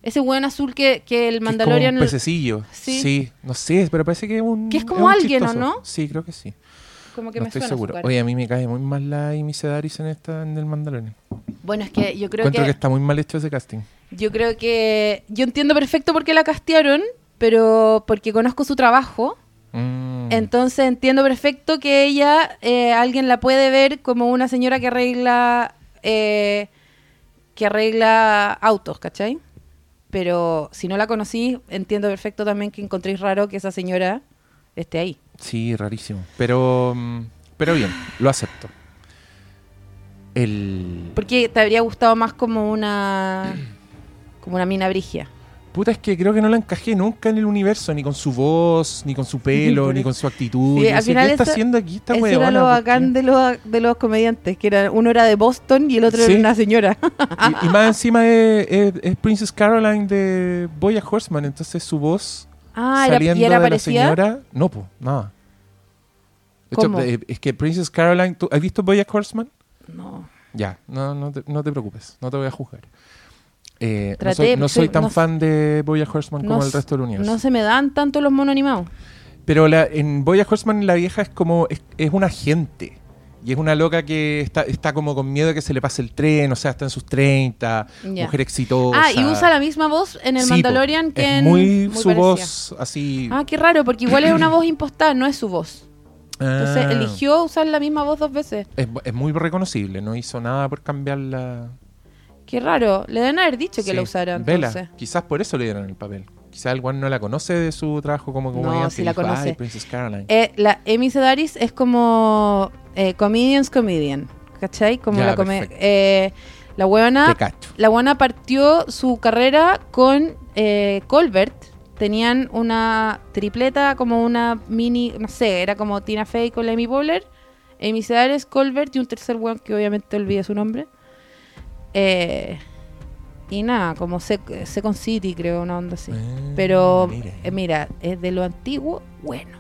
Ese buen azul que, que el Que es como Mandalorian... un pececillo. Sí. Sí. no sé, pero parece que es un. Que es como alguien, ¿o chistoso. no? Sí, creo que sí. como que no me estoy suena seguro. Oye, a mí me cae muy mal la Amy Sedaris en esta en el Mandalorian. Bueno, es que yo creo Encuentro que... que... está muy mal hecho ese casting. Yo creo que yo entiendo perfecto por qué la castearon, pero porque conozco su trabajo, Mm. entonces entiendo perfecto que ella, eh, alguien la puede ver como una señora que arregla, eh, que arregla autos, ¿cachai? Pero si no la conocí, entiendo perfecto también que encontréis raro que esa señora esté ahí. Sí, rarísimo. Pero, mm, pero bien, lo acepto. El. Porque te habría gustado más como una, como una mina brigia. Puta, es que creo que no la encajé nunca en el universo, ni con su voz, ni con su pelo, ni con su actitud. Sí, Yo al decía, final ¿Qué está haciendo aquí esta Eso huevona? era lo bacán de los, de los comediantes, que era, uno era de Boston y el otro Sí. era una señora. Y, y más encima es, es- es Princess Caroline de Boya Horseman, entonces su voz Ah, saliendo y era de la señora, no, pues, nada. De hecho, ¿Cómo? eh, es que Princess Caroline, ¿tú has visto Boya Horseman? No. Ya, no, no, te, no te preocupes, no te voy a juzgar. Eh, no, soy, no soy sí, tan no- fan de Boya Horseman como No el resto del universo. No se me dan tanto los monos animados. Pero la, en Boya Horseman la vieja es como, es, es una agente. Y es una loca que está, está como con miedo de que se le pase el tren, o sea, está en sus 30, Ya. mujer exitosa. Ah, y usa la misma voz en el Sí, po. Mandalorian que es en. muy, su parecida. voz así. Ah, qué raro, porque igual es una voz impostada, no es su voz. Entonces Ah, eligió usar la misma voz dos veces. Es, es muy reconocible, no hizo nada por cambiarla. Qué raro. Le deben haber dicho que Sí. la usara Vela, entonces. quizás por eso le dieron el papel. Quizás el guan no la conoce de su trabajo como No, comediante. sí y la dijo, conoce. Ay, Princess Caroline. Eh, la Amy Sedaris es como eh, comedians comedian, ¿cachai? Como Ya, la come- perfecto. eh, la huevona Te cacho. La buena partió su carrera con eh, Colbert. Tenían una tripleta, como una mini, no sé, era como Tina Fey con la Amy Poehler, Amy Sedaris, Colbert y un tercer weón que obviamente olvidé su nombre. Eh, y nada, como Se- Second City, creo, una onda así. Ah, Pero mira. eh, mira, es de lo antiguo, bueno.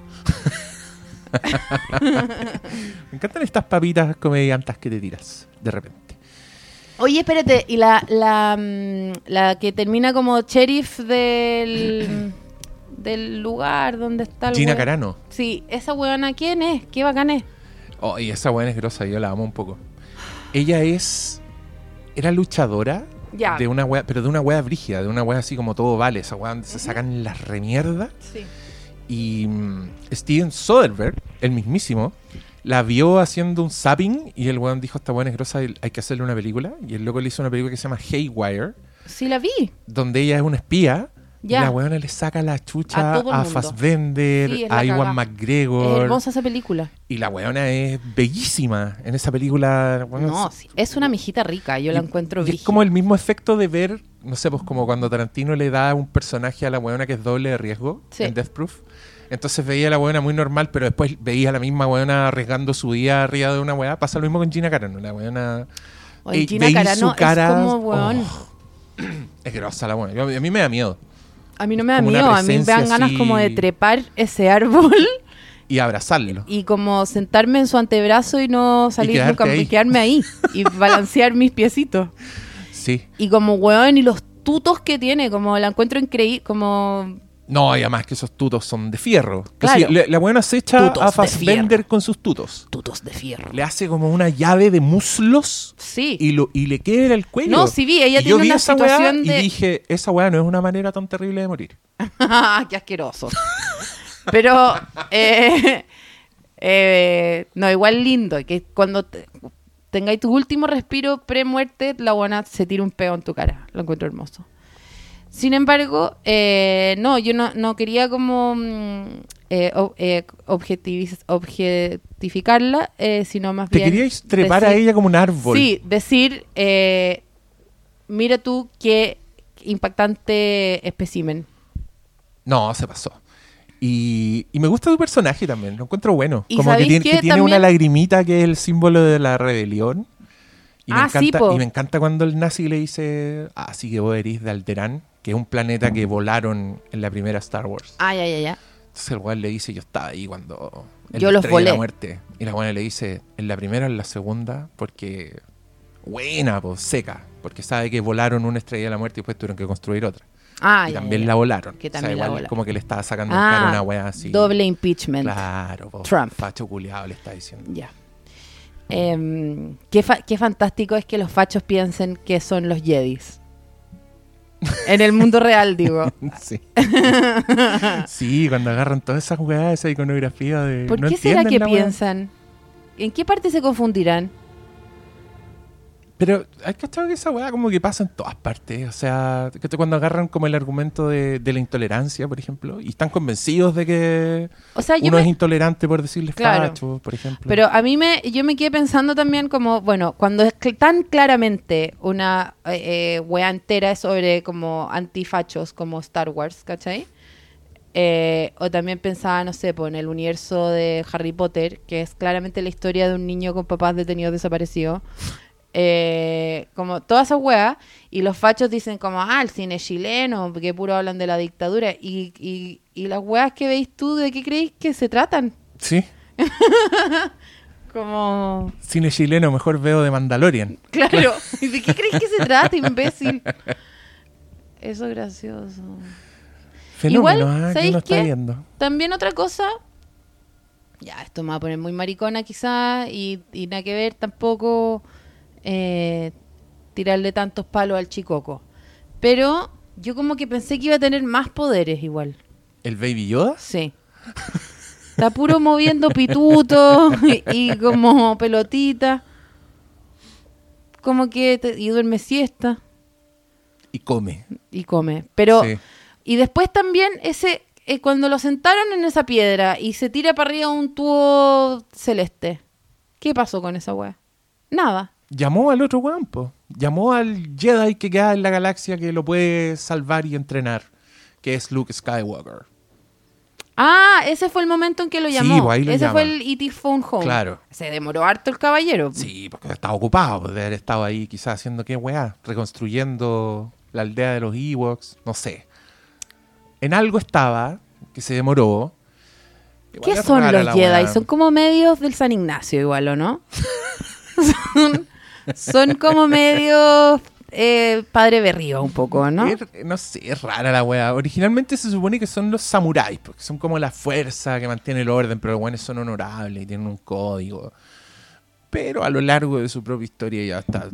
[LAUGHS] Me encantan estas papitas comediantas que te tiras de repente. Oye, espérate, y la, la, mm, la que termina como sheriff del, [CLEARS THROAT] del lugar donde está el Gina weón. Carano. Sí, esa weona, ¿quién es? ¿Qué bacán es? Oh, y esa buena es grosa, yo la amo un poco. Ella es. Era luchadora Ya. de una wea, pero de una wea brígida, de una wea así como todo vale, esa wea donde se sacan las remierdas. Sí. Y mm, Steven Soderbergh, el mismísimo, la vio haciendo un zapping y el weón dijo, esta buena es grosa, hay que hacerle una película. Y el loco le hizo una película que se llama Haywire, Sí, la vi. donde ella es una espía. Ya. Y la weona le saca la chucha A a. Fassbender, Sí, a Iwan cagá. Es McGregor. hermosa esa película. Y la weona es bellísima en esa película. No, es- sí, es una mijita rica, yo la encuentro y es como el mismo efecto de ver, no sé, pues como cuando Tarantino le da un personaje a la weona que es doble de riesgo Sí. en Death Proof. Entonces veía a la weona muy normal, pero después veía a la misma weona arriesgando su vida arriba de una weá. Pasa lo mismo con Gina Carano. La weona. Oye, y Gina Carano su cara- es como, weón, oh, [CLEARS THROAT] es grosa la weona. Yo- A mí me da miedo. A mí no me da miedo, a mí me dan ganas así- como de trepar ese árbol [LAUGHS] Y abrazarlo. y como sentarme en su antebrazo y no salir quedarte nunca, ahí. y quedarme ahí [LAUGHS] y balancear mis piecitos. Sí. Y como weón, y los tutos que tiene, como la encuentro increíble, como... No, y además que esos tutos son de fierro. Claro. la, la weona se echa Tutos a de Fassbender con sus tutos. Tutos de fierro. Le hace como una llave de muslos Sí. y, lo, y le quiebra el cuello. No, sí vi, ella Y tiene yo vi una esa situación de- Y dije, esa weá no es una manera tan terrible de morir. [LAUGHS] ¡Qué asqueroso! Pero, eh, [LAUGHS] eh, no, igual lindo, que cuando te- tengáis tu último respiro pre-muerte, la buena se tira un peo en tu cara. Lo encuentro hermoso. Sin embargo, eh, no, yo no, no quería como mm, eh, eh, objetificarla, eh, sino más Te bien... queríais trepar a ella como un árbol. Sí, decir, eh, mira tú qué impactante espécimen. No, se pasó. Y, y me gusta tu personaje también, lo encuentro bueno. ¿Y Como que tiene, que tiene una lagrimita que es el símbolo de la rebelión. Y me, Ah, encanta, po. y me encanta cuando el nazi le dice, ah, sí que vos eres de Alterán, que es un planeta que volaron en la primera Star Wars. Ah, ya, ya, ya. Entonces el weón le dice, yo estaba ahí cuando... Yo los Estrella de volé. la muerte. Y la buena le dice, en la primera o en la segunda, porque... Buena, pues, seca. Porque sabe que volaron una estrella de la muerte y después tuvieron que construir otra. Ah, y ya, también ya, la volaron. Que O sea, también la igual volaron. como que le estaba sacando en cara Ah, una wea así. doble impeachment. Claro, po, Trump. Facho culiado le está diciendo. Ya. Em, qué, fa- qué fantástico es que los fachos piensen que son los Jedis. En el mundo real, digo. [LAUGHS] Sí. [LAUGHS] sí, cuando agarran todas esas weas, esa iconografía de. ¿Por no qué será que piensan? ¿En qué parte se confundirán? Pero hay que que esa weá como que pasa en todas partes. O sea, cuando agarran como el argumento de, de la intolerancia, por ejemplo, y están convencidos de que O sea, uno me- es intolerante por decirles Claro. facho, por ejemplo. Pero a mí me, yo me quedé pensando también como, bueno, cuando es tan claramente una eh, eh, wea entera es sobre como antifachos como Star Wars, ¿cachai? Eh, o también pensaba, no sé, pues, en el universo de Harry Potter, que es claramente la historia de un niño con papás detenidos desaparecidos. Eh, como todas esas weas, y los fachos dicen como, ah, el cine chileno, que puro hablan de la dictadura, y, y, y las weas que veis tú, ¿de qué creéis que se tratan? Sí, [LAUGHS] Como... cine chileno, mejor veo de Mandalorian. Claro. [LAUGHS] ¿Y de qué crees que se trata, imbécil? Eso es gracioso. Fenómeno, Igual, ah. También otra cosa. Ya, esto me va a poner muy maricona quizás y, y nada que ver tampoco eh, tirarle tantos palos al chicoco. Pero yo como que pensé que iba a tener más poderes igual. ¿El Baby Yoda? Sí. Está puro moviendo pituto y, y como pelotita. Como que te- y duerme siesta Y come. y come. Pero Sí. y después también ese eh, cuando lo sentaron en esa piedra y se tira para arriba un tubo celeste. ¿Qué pasó con esa wea? Nada. Llamó al otro weón, po. Llamó al Jedi que queda en la galaxia que lo puede salvar y entrenar, que es Luke Skywalker. Ah, ese fue el momento en que lo Sí, llamó. pues ahí lo ese llama. fue el E.T. Phone Home. Claro. Se demoró harto el caballero. Sí, porque estaba ocupado, de haber estado ahí quizás haciendo qué weá, reconstruyendo la aldea de los Ewoks, no sé. En algo estaba, que se demoró. Igual ¿Qué son los Jedi? Son como medios del San Ignacio igual, ¿o no? [LAUGHS] son, son como medios eh, Padre Berrío un poco, ¿no? Es- no sé, es rara la weá. Originalmente se supone que son los samuráis, porque son como la fuerza que mantiene el orden, pero los weones son honorables y tienen un código. Pero a lo largo de su propia historia ya está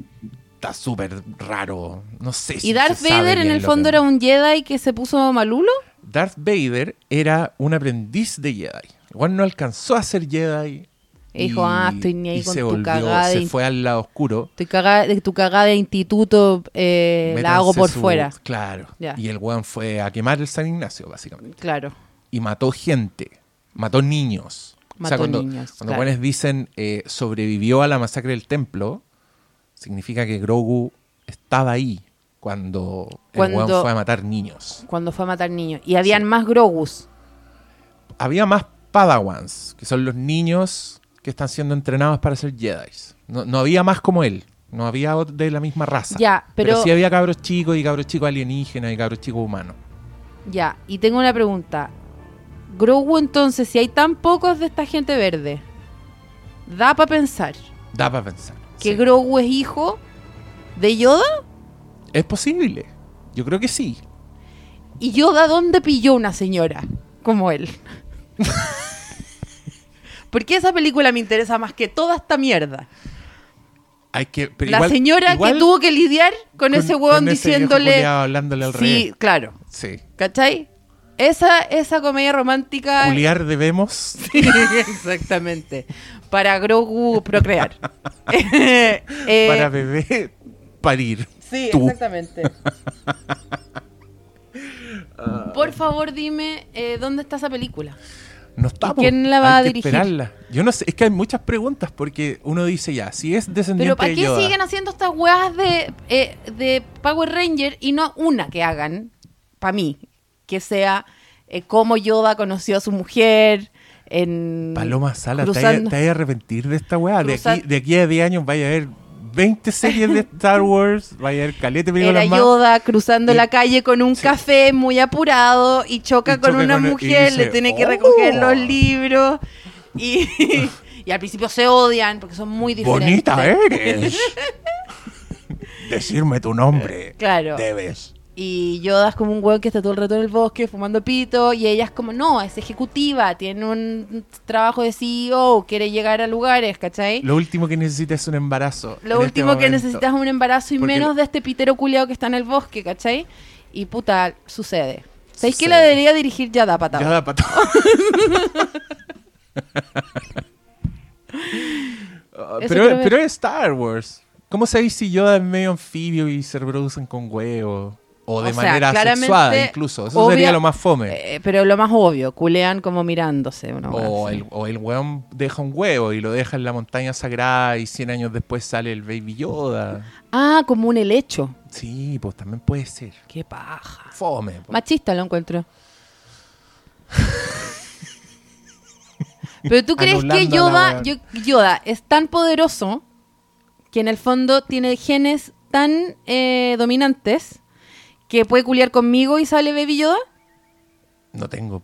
está súper raro. No sé si ¿Y Darth Vader en el fondo que- era un Jedi que se puso malulo? Darth Vader era un aprendiz de Jedi. Igual no alcanzó a ser Jedi. Y dijo, ah, estoy ni ahí con se tu volvió- cagada Se fue al lado oscuro. Estoy cagada de tu cagada de instituto, eh, la hago por su- fuera. Claro. Ya. Y el weón fue a quemar el San Ignacio, básicamente. Claro. Y mató gente. Mató niños. o sea, Mató cuando, niños, cuando claro. weones dicen eh, sobrevivió a la masacre del templo, significa que Grogu estaba ahí cuando, el Cuando- weón fue a matar niños. Cuando fue a matar niños. Y habían más Grogus. había más Padawans, que son los niños que están siendo entrenados para ser Jedi. No, no había más como él. No había de la misma raza. Ya, pero- sí había cabros chicos y cabros chicos alienígenas y cabros chicos humanos. Ya, y tengo una pregunta. Grogu entonces, si hay tan pocos de esta gente verde, da para pensar Da para pensar. que Sí. Grogu es hijo de Yoda Es posible. Yo creo que sí. y Yoda dónde pilló una señora como él. [LAUGHS] Porque esa película me interesa más que toda esta mierda. Hay que, pero la igual- señora igual que tuvo que lidiar con, ese huevón con ese viejo diciéndole... hablándole al sí, revés. claro. Sí. ¿Cachai? Esa, esa comedia romántica... Culiar debemos. [LAUGHS] Exactamente. Para Grogu procrear. [LAUGHS] Eh, para bebé parir. Sí, Tú. exactamente. [LAUGHS] Por favor, dime eh, dónde está esa película. No está, ¿Y quién la va hay a que dirigir? esperarla. Yo no sé, es que hay muchas preguntas porque uno dice ya, si es descendiente Pero ¿para de qué Yoda, siguen haciendo estas weas de, eh, de Power Ranger y no una que hagan, para mí, que sea eh, cómo Yoda conoció a su mujer en... Paloma Sala, cruzando- te vayas a arrepentir de esta weá. De aquí, de aquí a 10 años vaya a haber 20 series de Star Wars, vaya haber calete Era películas más. Yoda cruzando Y- la calle con un Sí. café muy apurado y choca Y con una con el- mujer, le tiene que "Oh". recoger los libros y, [LAUGHS] y al principio se odian porque son muy diferentes. Bonita eres. [LAUGHS] Decirme tu nombre. Claro. Debes. Y Yoda es como un weón que está todo el rato en el bosque fumando pito. Y ella es como, no, es ejecutiva, tiene un trabajo de CEO, quiere llegar a lugares, ¿cachai? Lo, Lo último que necesitas es un embarazo. en este último que momento. necesitas es un embarazo y Porque- menos de este pitero culiado que está en el bosque, ¿cachai? Y puta, sucede. ¿Sabéis que la debería dirigir Yada Patao? Ya da pa' todo. [LAUGHS] Ah, pero, pero es Star Wars. ¿Cómo sabéis si Yoda es medio anfibio y se reproducen con huevos? O de O sea, manera sexuada incluso. Eso sería lo más fome. Eh, pero lo más obvio, culean como mirándose. Una o, el, o el weón deja un huevo y lo deja en la montaña sagrada y 100 años después sale el Baby Yoda. Ah, como un helecho. Sí, pues también puede ser. Qué paja. Fome. pues. Machista lo encuentro. Pero tú crees que Yoda, Yoda es tan poderoso que en el fondo tiene genes tan eh, dominantes que puede culiar conmigo y sale Baby Yoda. No tengo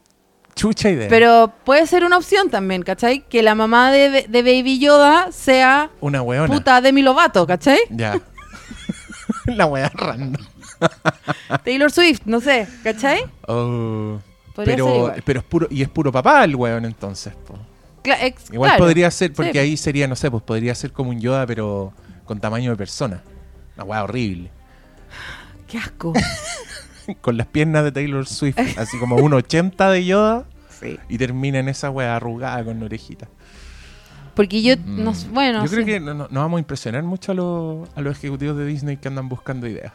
chucha idea. Pero puede ser una opción también, ¿cachai? Que la mamá de, de Baby Yoda sea Una weona. puta Demi Lovato, ¿cachai? Ya. [LAUGHS] la wea random. Taylor Swift, no sé, ¿cachai? Oh. Pero, pero es puro, y es puro papá el weón entonces. po. Cla- ex- Igual claro. podría ser, porque Sí. ahí sería, no sé, pues podría ser como un Yoda, pero con tamaño de persona. Una weá horrible. Qué asco. [LAUGHS] con las piernas de Taylor Swift, así como un 80 de Yoda, Sí. y termina en esa weá arrugada con orejitas. Porque yo, no sé, bueno, Mm. Yo creo sí. que no, no- no vamos a impresionar mucho a, los- a los ejecutivos de Disney que andan buscando ideas.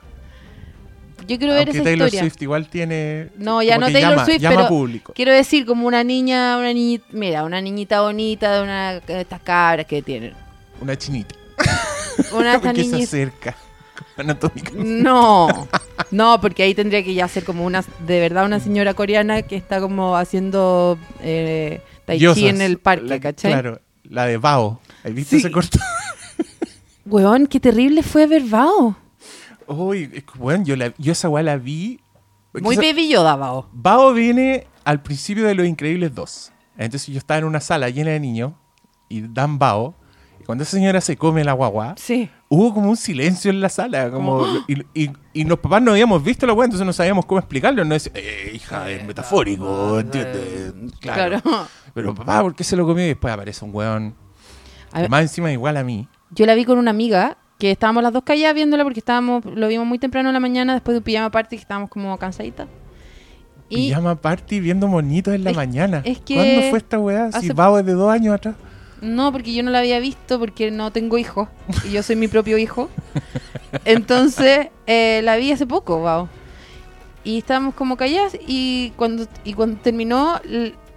yo quiero ver Aunque esa Taylor historia. Swift igual tiene. No, ya no Taylor llama, Swift, llama pero público. quiero decir como una niña, una niñita, mira, una niñita bonita de una de estas cabras que tienen. Una chinita. Una [LAUGHS] de estas se acerca. Anatómicamente. No, no, porque ahí tendría que ya ser como una, de verdad, una señora coreana que está como haciendo eh, tai chi en el parque, La- ¿cachai? Claro, la de Bao. ¿Has visto Sí. ese corto? [LAUGHS] Weón, qué terrible fue ver Bao. Uy, bueno, yo, la- yo esa weá la vi. Muy esa- baby Yoda, Bao. Bao viene al principio de Los Increíbles 2. Entonces yo estaba en una sala llena de niños y dan Bao. Y cuando esa señora se come la guagua, Sí. Hubo como un silencio en la sala. Como, y, y- y los papás no habíamos visto la weá, entonces no sabíamos cómo explicarlo. No es, eh, hija, es metafórico, ¿entiendes? Claro. Claro. Pero papá, ¿por qué se lo comió? Y después aparece un weón. Ver. más encima igual a mí. Yo la vi con una amiga que estábamos las dos calladas viéndola porque estábamos, lo vimos muy temprano en la mañana después de un pijama party que estábamos como cansaditas. Y Pijama party viendo monitos en la Es- mañana. es que ¿Cuándo fue esta weá? Si hace- Bao es de dos años atrás. No, porque yo no la había visto porque no tengo hijos y yo soy mi propio hijo. Entonces eh, la vi hace poco, wow. Y estábamos como calladas y cuando, y cuando terminó,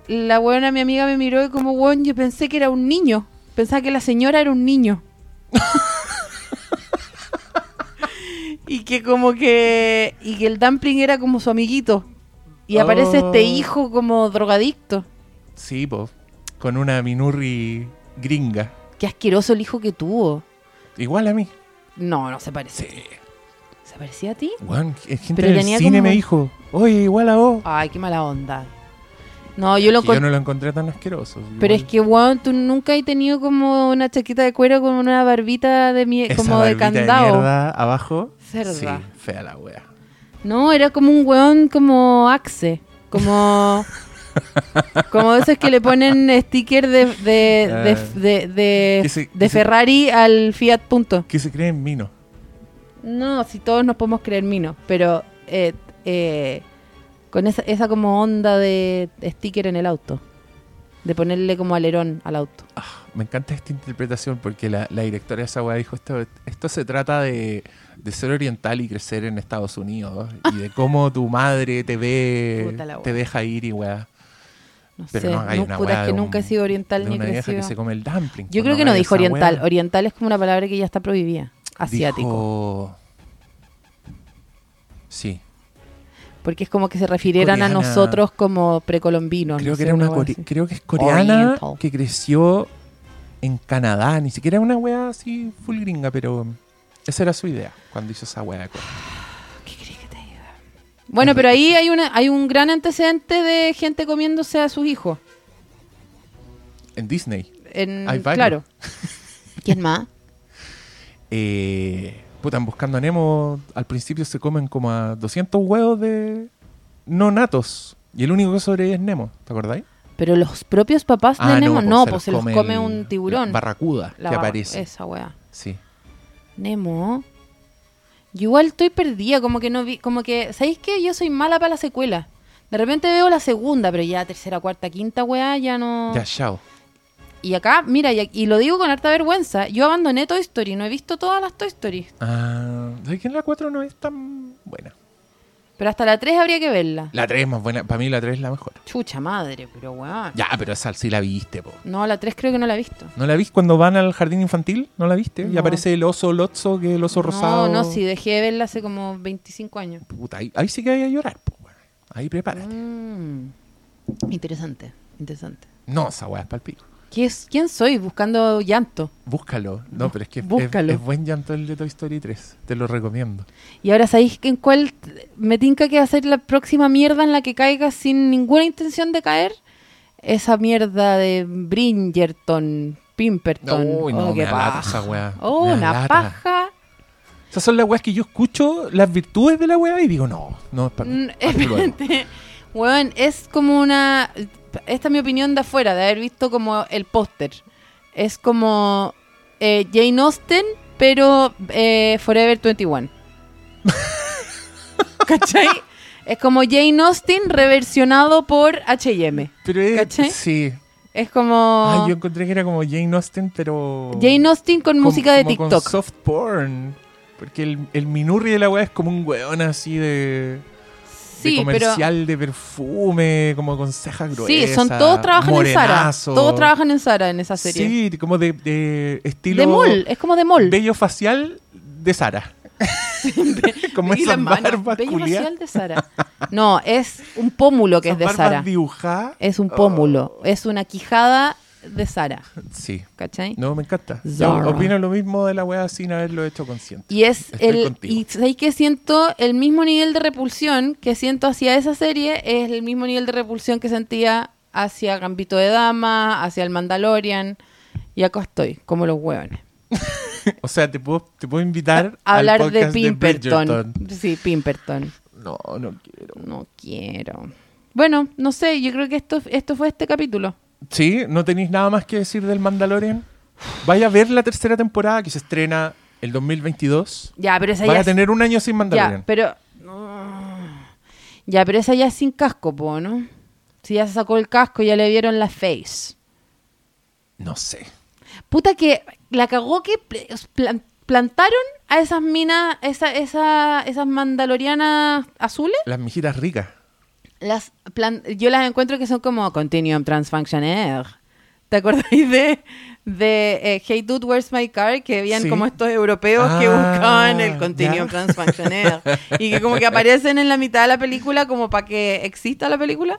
la buena mi amiga me miró y como, weón, yo pensé que era un niño. Pensaba que la señora era un niño. y que como que... Y que el dumpling era como su amiguito. Y aparece Oh. este hijo como drogadicto. Sí, po. Con una minurri gringa. Qué asqueroso el hijo que tuvo. Igual a mí. No, no se parece. Sí. ¿Se parecía a ti? Es gente Pero del tenía cine como- me dijo, oye, igual a vos. Ay, qué mala onda. No, yo lo Que yo no lo encontré tan asqueroso. Pero es que, weón, tú nunca has tenido como una chaqueta de cuero con una barbita de mie- como de candado. mierda abajo. Cerda. Sí, fea la wea. no, era como un weón como Axe. Como. [LAUGHS] como esos que le ponen sticker de, de, de, Ah. de, de Ferrari al Fiat Punto. ¿Qué se cree en Mino? No, si todos nos podemos creer Mino, pero eh, eh, con esa, esa como onda de sticker en el auto. de ponerle como alerón al auto. Ah, me encanta esta interpretación porque la, la directora de esa weá dijo, esto, esto se trata de, de ser oriental y crecer en Estados Unidos y de cómo tu madre te ve, te deja ir y weá. No Pero sé, no, hay una puta, es que nunca he sido oriental de ni una vieja que se come el dumpling. Yo pues, creo que no dijo oriental. Oriental es como una palabra que ya está prohibida. Asiático. Dijo- Sí, Porque es como que se refirieran a nosotros como precolombinos. creo no que sé, era una core- creo que es coreana Oriental. que creció en Canadá, ni siquiera una weá así full gringa, pero esa era su idea cuando hizo esa weá de Bueno, pero ahí hay, una, hay un gran antecedente de gente comiéndose a sus hijos. En Disney. En, Hay varios. claro. [LAUGHS] ¿Quién más? Eh, puta, en Buscando a Nemo, al principio se comen como a 200 huevos de no natos. Y el único que sobrevive es Nemo, ¿te acordáis? Pero los propios papás de Nemo, no, se pues se los come el- un tiburón. la barracuda La que barra- aparece. Esa weá. Sí. Nemo. Yo igual estoy perdida, como que no vi, como que, ¿sabéis qué? Yo soy mala para la secuela. De repente veo la segunda, pero ya tercera, cuarta, quinta weá, ya no. Ya, chao. Y acá, mira, y, y lo digo con harta vergüenza, yo abandoné Toy Story, no he visto todas las Toy Story. Ah, ¿Sabes que la 4 no es tan buena? Pero hasta la 3 habría que verla. La 3 es más buena. Para mí la 3 es la mejor. Chucha madre, pero weón. Ya, pero esa sí la viste, po. No, la 3 creo que no la he visto. ¿No la viste cuando van al jardín infantil? ¿No la viste? Y aparece el oso Lotso, que es el oso rosado. No, no, sí, dejé de verla hace como 25 años. Puta, ahí, ahí sí que hay a llorar, po. Ahí prepárate. Mm. Interesante, interesante. No, esa weá es palpico. ¿Qué es, ¿Quién soy buscando llanto? Búscalo. No, pero es que es-. Es, es buen llanto el de Toy Story 3. Te lo recomiendo. Y ahora, ¿sabéis en cuál me tinca que va a ser la próxima mierda en la que caiga sin ninguna intención de caer? Esa mierda de Bridgerton, Pimperton. Uy, no, oh, qué paja. esa weá. Oh, una lata. paja. Esas son las weas que yo escucho, las virtudes de la weá, y digo, no, no es para mí. Mm, espérate. [LAUGHS] Weón, es como una. Esta es mi opinión de afuera, de haber visto como el póster. Es como eh, Jane Austen, pero eh, Forever 21. [LAUGHS] ¿Cachai? Es como Jane Austen reversionado por HM. Pero es, ¿Cachai? sí. Es como Ay, yo encontré que era como Jane Austen, pero... Jane Austen con música de como con TikTok. soft porn. Porque el, el minurri de la weá es como un weón así de... Sí, de pero comercial de perfume, como con cejas gruesas. sí, son todos trabajan en Sara. morenazo. Todos trabajan en Sara en esa serie. Sí, como de, de estilo... de mall, es como de mall. Bello facial de Sara. [LAUGHS] como mano, barbas bello facial de Sara. No, es un pómulo que es de Sara. dibujadas. Es un pómulo. Oh, Es una quijada de Sara. sí. ¿Cachai? No, me encanta. Yo Zara. opino lo mismo de la weá sin haberlo hecho consciente. Y es Estoy el. contigo. Y ¿sabéis que siento el mismo nivel de repulsión que siento hacia esa serie? Es el mismo nivel de repulsión que sentía hacia Gambito de Dama, hacia el Mandalorian. Y acá estoy, como los hueones. [LAUGHS] O sea, te puedo, te puedo invitar A al hablar de podcast Pimperton. Sí, Pimperton. No, no quiero. No quiero. Bueno, no sé, yo creo que esto, esto fue este capítulo. ¿Sí? ¿No tenéis nada más que decir del Mandalorian? Vaya a ver la tercera temporada que se estrena el 2022. Ya, pero esa Vaya ya a tener un año sin Mandalorian. Ya, pero. Ya, pero esa ya es sin casco, po, ¿no? Si ya se sacó el casco, ya le vieron la face. No sé. Puta que la cagó que pl- plan- plantaron a esas minas, esa, esa, esas mandalorianas azules. Las mijitas ricas. Las plan- yo las encuentro que son como Continuum Transfunctioner. ¿Te acordáis de, de eh, Hey Dude, Where's My Car? Que habían Sí. como estos europeos que Ah, buscaban el Continuum. Transfunctioner. y que como que [LAUGHS] aparecen en la mitad de la película como para que exista la película.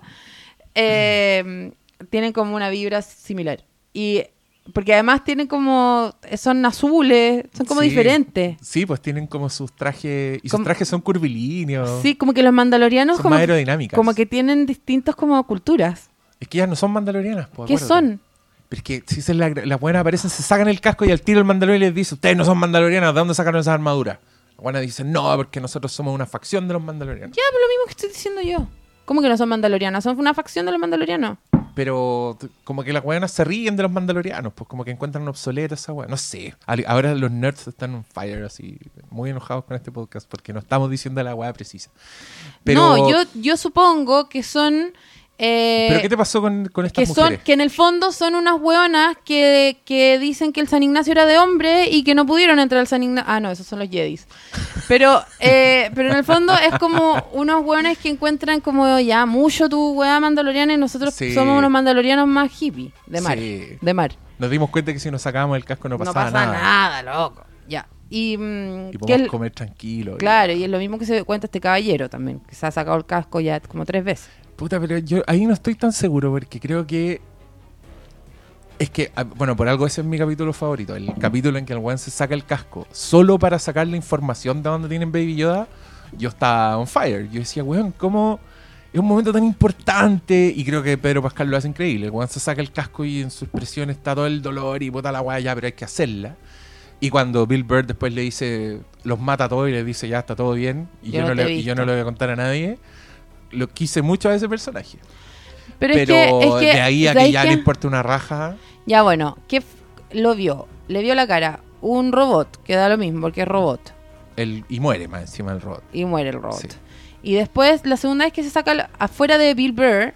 Eh, tienen como una vibra similar. Y porque además tienen como son azules, son como Sí. diferentes. Sí, pues tienen como sus trajes. Y sus trajes son curvilíneos. Sí, como que los mandalorianos Son como, más aerodinámicas. como que tienen distintos como culturas. Es que ya no son mandalorianas. pues, ¿Qué acuérdate. son? Pero es que si se la- las buenas aparecen, se sacan el casco y al tiro el mandalorian les dice, ustedes no son mandalorianas, ¿de dónde sacaron esas armaduras? Las buenas dicen, no, porque nosotros somos una facción de los mandalorianos. Ya, pero lo mismo que estoy diciendo yo. ¿Cómo que no son mandalorianos? Son una facción de los mandalorianos. Pero como que las buenas se ríen de los mandalorianos, pues como que encuentran obsoletas esa weá. No sé. Ahora los nerds están on fire, así, muy enojados con este podcast porque no estamos diciendo la weá precisa. Pero No, yo, yo supongo que son eh, ¿Pero qué te pasó con, con estas que son mujeres? que en el fondo son unas hueonas que, que dicen que el San Ignacio era de hombre y que no pudieron entrar al San Ignacio. Ah, no, esos son los Jedis. Pero, eh, pero en el fondo es como unos hueones que encuentran como ya mucho tu hueá mandaloriana y nosotros Sí. somos unos mandalorianos más hippie, de mar. Sí. De mar. Nos dimos cuenta que si nos sacábamos el casco no No pasaba pasa nada. nada. loco. Ya. Y, mm, Y que podemos el- comer tranquilo. Claro, y es lo mismo que se cuenta este caballero también, que se ha sacado el casco ya como tres veces. Puta, pero yo ahí no estoy tan seguro porque creo que. Es que, ah, bueno, por algo ese es mi capítulo favorito. El capítulo en que el weón se saca el casco solo para sacar la información de dónde tienen Baby Yoda. Yo estaba on fire. Yo decía, weón, ¿cómo.? Es un momento tan importante y creo que Pedro Pascal lo hace increíble. El weón se saca el casco y en su expresión está todo el dolor y bota la weá ya, pero hay que hacerla. Y cuando Bill Bird después le dice, los mata a todos y le dice, ya está todo bien, y Yo yo, no le, y yo no le voy a contar a nadie, lo quise mucho a ese personaje. Pero, Pero, es que, es que de ahí a que ya que- le importa una raja. Ya bueno, ¿qué f- lo vio? Le vio la cara un robot, que da lo mismo porque es robot El, y muere más encima del robot. y muere el robot. Sí. Y después, la segunda vez que se saca la- afuera de Bill Burr,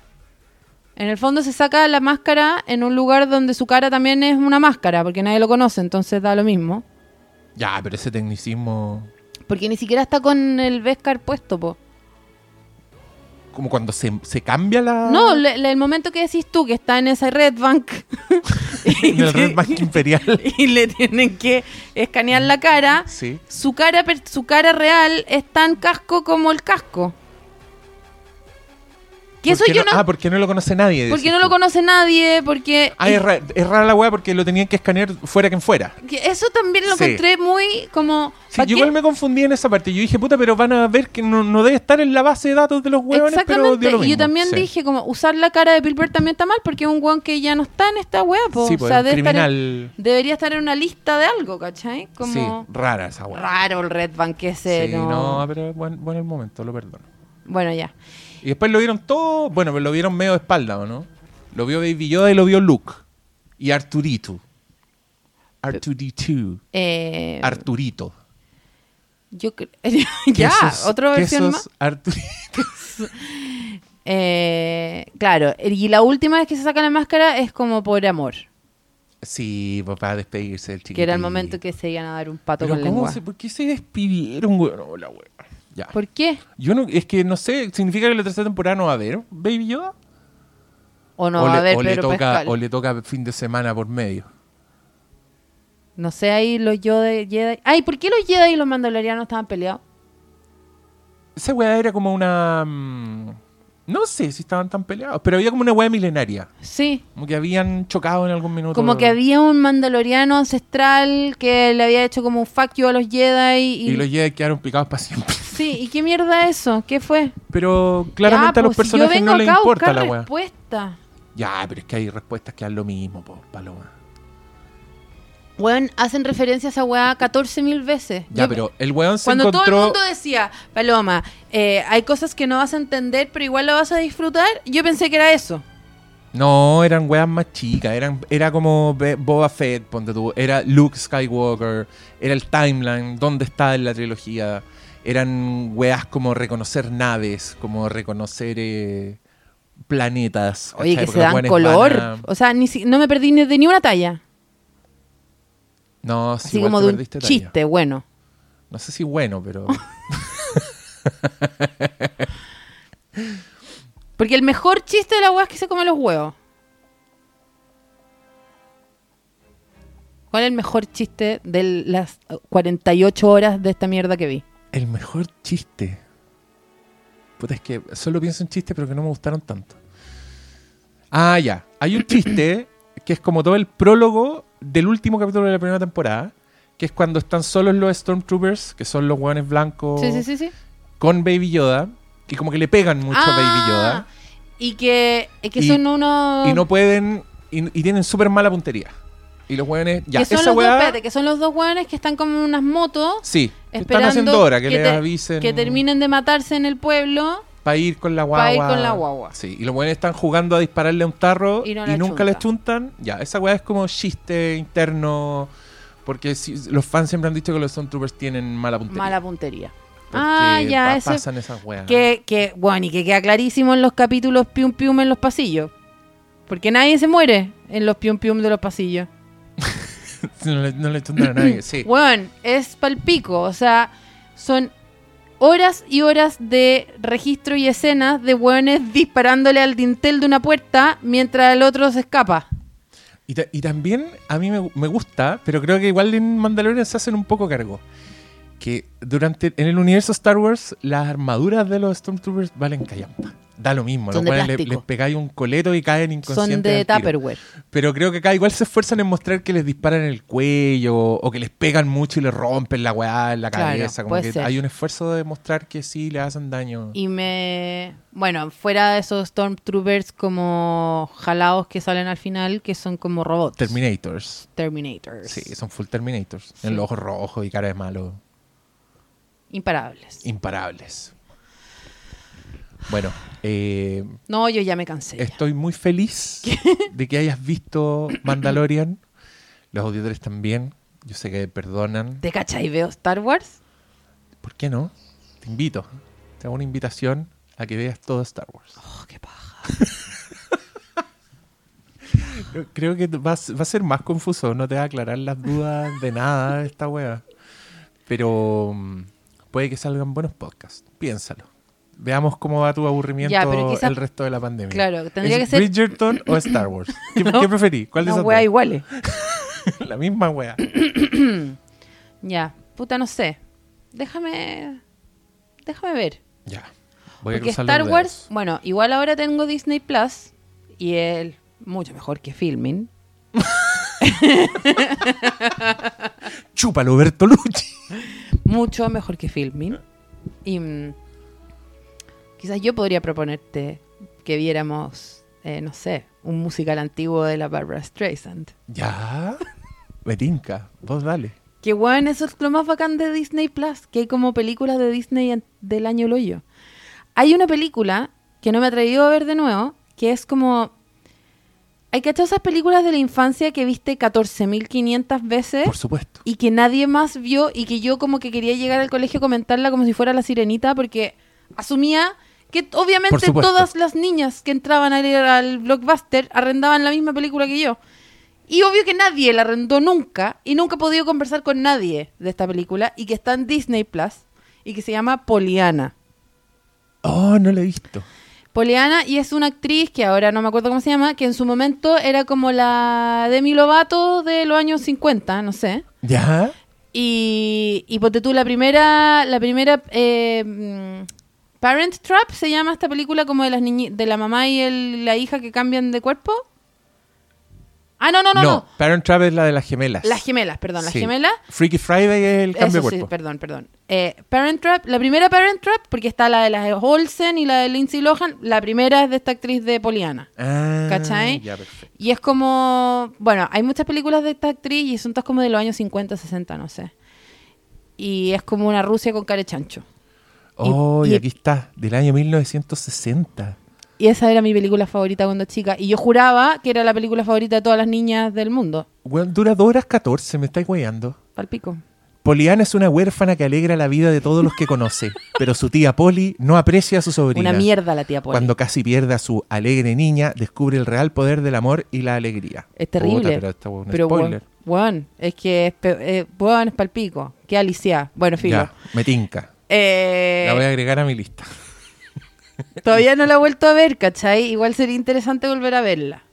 en el fondo se saca la máscara en un lugar donde su cara también es una máscara, porque nadie lo conoce, entonces da lo mismo. Ya, pero ese tecnicismo. Porque ni siquiera está con el Beskar puesto, po. Como cuando se, se cambia la. No, le- le- el momento que decís tú que está en esa Red Bank [LAUGHS] en el Red Bank Imperial. [LAUGHS] y le tienen que escanear la cara, Sí. su cara, su cara real es tan casco como el casco. Que eso yo no... Ah, porque no lo conoce nadie. porque no lo conoce nadie, porque... Ah, es, ra- es rara la weá porque lo tenían que escanear fuera que en fuera. que eso también lo Sí. encontré muy como... Sí, ¿pa' yo igual me confundí en esa parte. Yo dije, puta, pero van a ver que no, no debe estar en la base de datos de los hueones, pero Exactamente. dio lo Y yo también Sí. dije como usar la cara de Pilbert también está mal porque es un weón que ya no está en esta wea, po. Sí, o sea, un debe estar en- criminal. debería estar en una lista de algo, ¿cachai? Como Sí, rara esa weá. raro el Red Bank ese, Sí, no. no, pero bueno, bueno el momento, lo perdono. Bueno, ya. Y después lo vieron todo, bueno, pero lo vieron medio de espalda, ¿o no? Lo vio Baby Yoda y lo vio Luke. Y Arturito. R2D2. Eh, Arturito. yo [LAUGHS] ya, otra versión más. Arturito. [LAUGHS] Eh, claro, y la última vez que se saca la máscara es como por amor, Sí, papá, despedirse del chiquitito. que era el momento que se iban a dar un pato Pero con ¿cómo lengua. se- ¿Por qué se despidieron, güey? No, la wea. Ya. ¿Por qué? Yo no, es que no sé, ¿significa que la tercera temporada no va a haber Baby Yoda? O no o, va a haber o le toca, Pascal. o le toca fin de semana por medio. No sé, ahí los yo de Jedi. Ay, ¿por qué los Jedi y los Mandalorianos estaban peleados? Esa weá era como una. mm, No sé si estaban tan peleados, pero había como una weá milenaria. Sí. Como que habían chocado en algún minuto. Como que había un Mandaloriano ancestral que le había hecho como un fuck you a los Jedi. Y, Y los Jedi quedaron picados para siempre. Sí, ¿y qué mierda eso? ¿Qué fue? Pero claramente Ya, a los pues, si yo personajes vengo no les importa la weá. respuesta. Ya, pero es que hay respuestas que dan lo mismo, po, Paloma. Weón, hacen referencia a esa weá 14 mil veces. Ya, Yo- pero el weón se Cuando encontró. todo el mundo decía, Paloma, eh, hay cosas que no vas a entender, pero igual lo vas a disfrutar, yo pensé que era eso. No, eran weas más chicas. Eran, era como Boba Fett, ponte tú. Era Luke Skywalker. Era el timeline. ¿Dónde está en la trilogía? Eran weas como reconocer naves, como reconocer eh, planetas. Oye, ¿cachai? que Porque se dan color. a- O sea, ni si- no me perdí ni de ni una talla. No, sí, Así igual como te de un talla. chiste, bueno. No sé si bueno, pero. [LAUGHS] Porque el mejor chiste de la weá es que se come los huevos. ¿Cuál es el mejor chiste de las 48 horas de esta mierda que vi? El mejor chiste. Puta, es que solo pienso en chistes, pero que no me gustaron tanto. Ah, ya. Hay un chiste [CLEARS THROAT] que es como todo el prólogo del último capítulo de la primera temporada, que es cuando están solos los Stormtroopers, que son los hueones blancos, Sí, sí, sí, sí. con Baby Yoda, y como que le pegan mucho a Baby Ah, Yoda, Y que, que Y- son unos... y no pueden, y, y tienen súper mala puntería. Y los hueones, ya, que son esa los dos, espérate, que son los dos hueones que están como en unas motos sí, esperando están haciendo hora, que, les te- avisen. que terminen de matarse en el pueblo. Para ir con la guagua. Pa' ir con la guagua. Sí, y los buenos están jugando a dispararle a un tarro Y no nunca chunta. chuntan. Ya, esa weá es como chiste interno. Porque si- los fans siempre han dicho que los Stormtroopers tienen mala puntería. Mala puntería. Ah, ya, pa- ese- pasan esas weas. Que, que, bueno, y que queda clarísimo en los capítulos pium pium en los pasillos. Porque nadie se muere en los pium pium de los pasillos. [LAUGHS] no, le, no le a nadie. Sí. Weón, es palpico. O sea, son horas y horas de registro y escenas de weones disparándole al dintel de una puerta mientras el otro se escapa. Y, ta- y también a mí me, me gusta, pero creo que igual en Mandalorian se hacen un poco cargo. Que durante en el universo Star Wars las armaduras de los Stormtroopers valen callampa. Da lo mismo, Son los de weones le- plástico. les pegáis un coleto y caen inconscientes. Son de. Tupperware. Pero creo que acá igual se esfuerzan en mostrar que les disparan en el cuello o que les pegan mucho y les rompen la weá en la Claro, cabeza. Como puede que ser. hay un esfuerzo de mostrar que sí le hacen daño. Y me. Bueno, fuera de esos Stormtroopers como jalados que salen al final, que son como robots. Terminators. Terminators. Sí, son full Terminators. Sí. En los ojos rojos y cara de malo. Imparables. Imparables. Bueno, eh, No, yo ya me cansé. estoy muy feliz de que hayas visto Mandalorian. Los auditores también. Yo sé que perdonan. ¿Te cachai? Veo Star Wars. ¿Por qué no? Te invito. Te hago una invitación a que veas todo Star Wars. Oh, qué paja. Creo- que va, va a ser más confuso. No te va a aclarar las dudas de nada de esta wea. Pero mm, puede que salgan buenos podcasts. Piénsalo. Veamos cómo va tu aburrimiento Ya, quizá- el resto de la pandemia. Claro, tendría ¿Es que ser- Bridgerton o Star Wars? [LAUGHS] ¿Qué, No. qué preferís? ¿Cuál de esas wea iguales. [LAUGHS] La misma wea. [CLEARS THROAT] Ya, puta, no sé. Déjame. Déjame ver. Ya. Voy a Porque cruzar Star los Wars, dedos. bueno, igual ahora tengo Disney Plus y él mucho mejor que Filming. [LAUGHS] Chúpalo, Bertolucci. Mucho mejor que Filming. Y mm, quizás yo podría proponerte que viéramos, eh, no sé, un musical antiguo de la Barbara Streisand. Ya. Me tinca. Vos dale. Que bueno, eso es lo más bacán de Disney Plus, que hay como películas de Disney del año el hoyo. Hay una película que no me he atrevido a ver de nuevo, que es como... Hay cachado esas películas de la infancia que viste 14.500 veces Por supuesto. y que nadie más vio y que yo como que quería llegar al colegio a comentarla como si fuera la sirenita porque asumía que obviamente todas las niñas que entraban a ir al blockbuster arrendaban la misma película que yo. Y obvio que nadie la arrendó nunca y nunca he podido conversar con nadie de esta película y que está en Disney Plus y que se llama Poliana. Oh, no la he visto. Poliana y es una actriz que ahora no me acuerdo cómo se llama, que en su momento era como la Demi Lovato de los años 50, no sé. ¿Ya? Y, y ponte tú, la primera, la primera eh, Parent Trap se llama esta película como de las niñi- de la mamá y el- la hija que cambian de cuerpo. Ah, no, no, no, no. Parent Trap es la de las gemelas. Las gemelas, perdón, las Sí. gemelas. Freaky Friday es el cambio Eso de sí, cuerpo. perdón, perdón. Eh, Parent Trap, la primera Parent Trap, porque está la de las Olsen y la de Lindsay Lohan. La primera es de esta actriz de Poliana. Ah, ¿Cachai? Ya, perfecto. Y es como, bueno, hay muchas películas de esta actriz y son todas como de los años 50, 60, no sé. Y es como una Rusia con cara de chancho. Oh, y, y- aquí está, del año 1960. Y esa era mi película favorita cuando chica. Y yo juraba que era la película favorita de todas las niñas del mundo. Weón, dura 2 horas 14, me estáis weyando. Palpico. Poliana es una huérfana que alegra la vida de todos los que conoce, [LAUGHS] pero su tía Polly no aprecia a su sobrina. Una mierda la tía Poli. Cuando casi pierde a su alegre niña, descubre el real poder del amor y la alegría. Es terrible. Puta, pero esto es un Pero, spoiler. weón, weón, es que es, eh, es palpico. Qué alicia. Bueno, filo. Ya, me tinca. Eh, La voy a agregar a mi lista. Todavía no la he vuelto a ver, ¿cachai? Igual sería interesante volver a verla.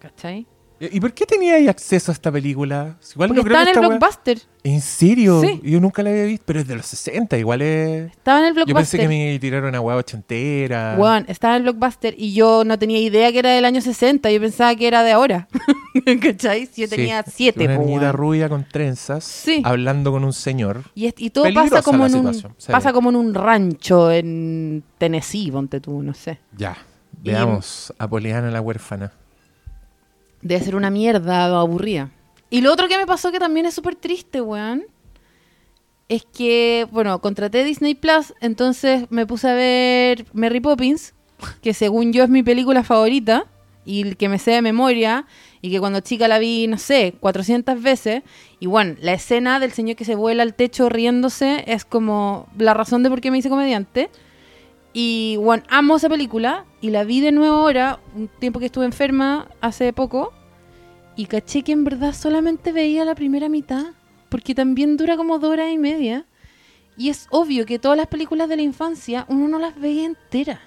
¿Cachai? ¿Y por qué tenía ahí acceso a esta película? Igual Porque no creo estaba en el wea- blockbuster. ¿En serio? Sí. Yo nunca la había visto, pero es de los 60, igual es... Estaba en el Yo pensé blockbuster. que me tiraron una hueá ochentera. Weón, estaba en el blockbuster y yo no tenía idea que era del año 60. Yo pensaba que era de ahora. [LAUGHS] ¿Cachai? Yo Sí, tenía siete, Una po, niñita weón. rubia con trenzas, Sí. hablando con un señor. Y, es- y todo Peligrosa pasa como en un pasa ve. como en un rancho en Tennessee, ponte tú, no sé. Ya, veamos a Poliana la huérfana. Debe ser una mierda aburrida. Y lo otro que me pasó que también es súper triste, weón. Es que, bueno, contraté Disney Plus, entonces me puse a ver Mary Poppins, que según yo es mi película favorita y el que me sé de memoria. y que cuando chica la vi, no sé, 400 veces. Y bueno, la escena del señor que se vuela al techo riéndose es como la razón de por qué me hice comediante. Y bueno, amo esa película y la vi de nuevo ahora, un tiempo que estuve enferma hace poco. Y caché que en verdad solamente veía la primera mitad, porque también dura como dos horas y media. Y es obvio que todas las películas de la infancia uno no las veía enteras.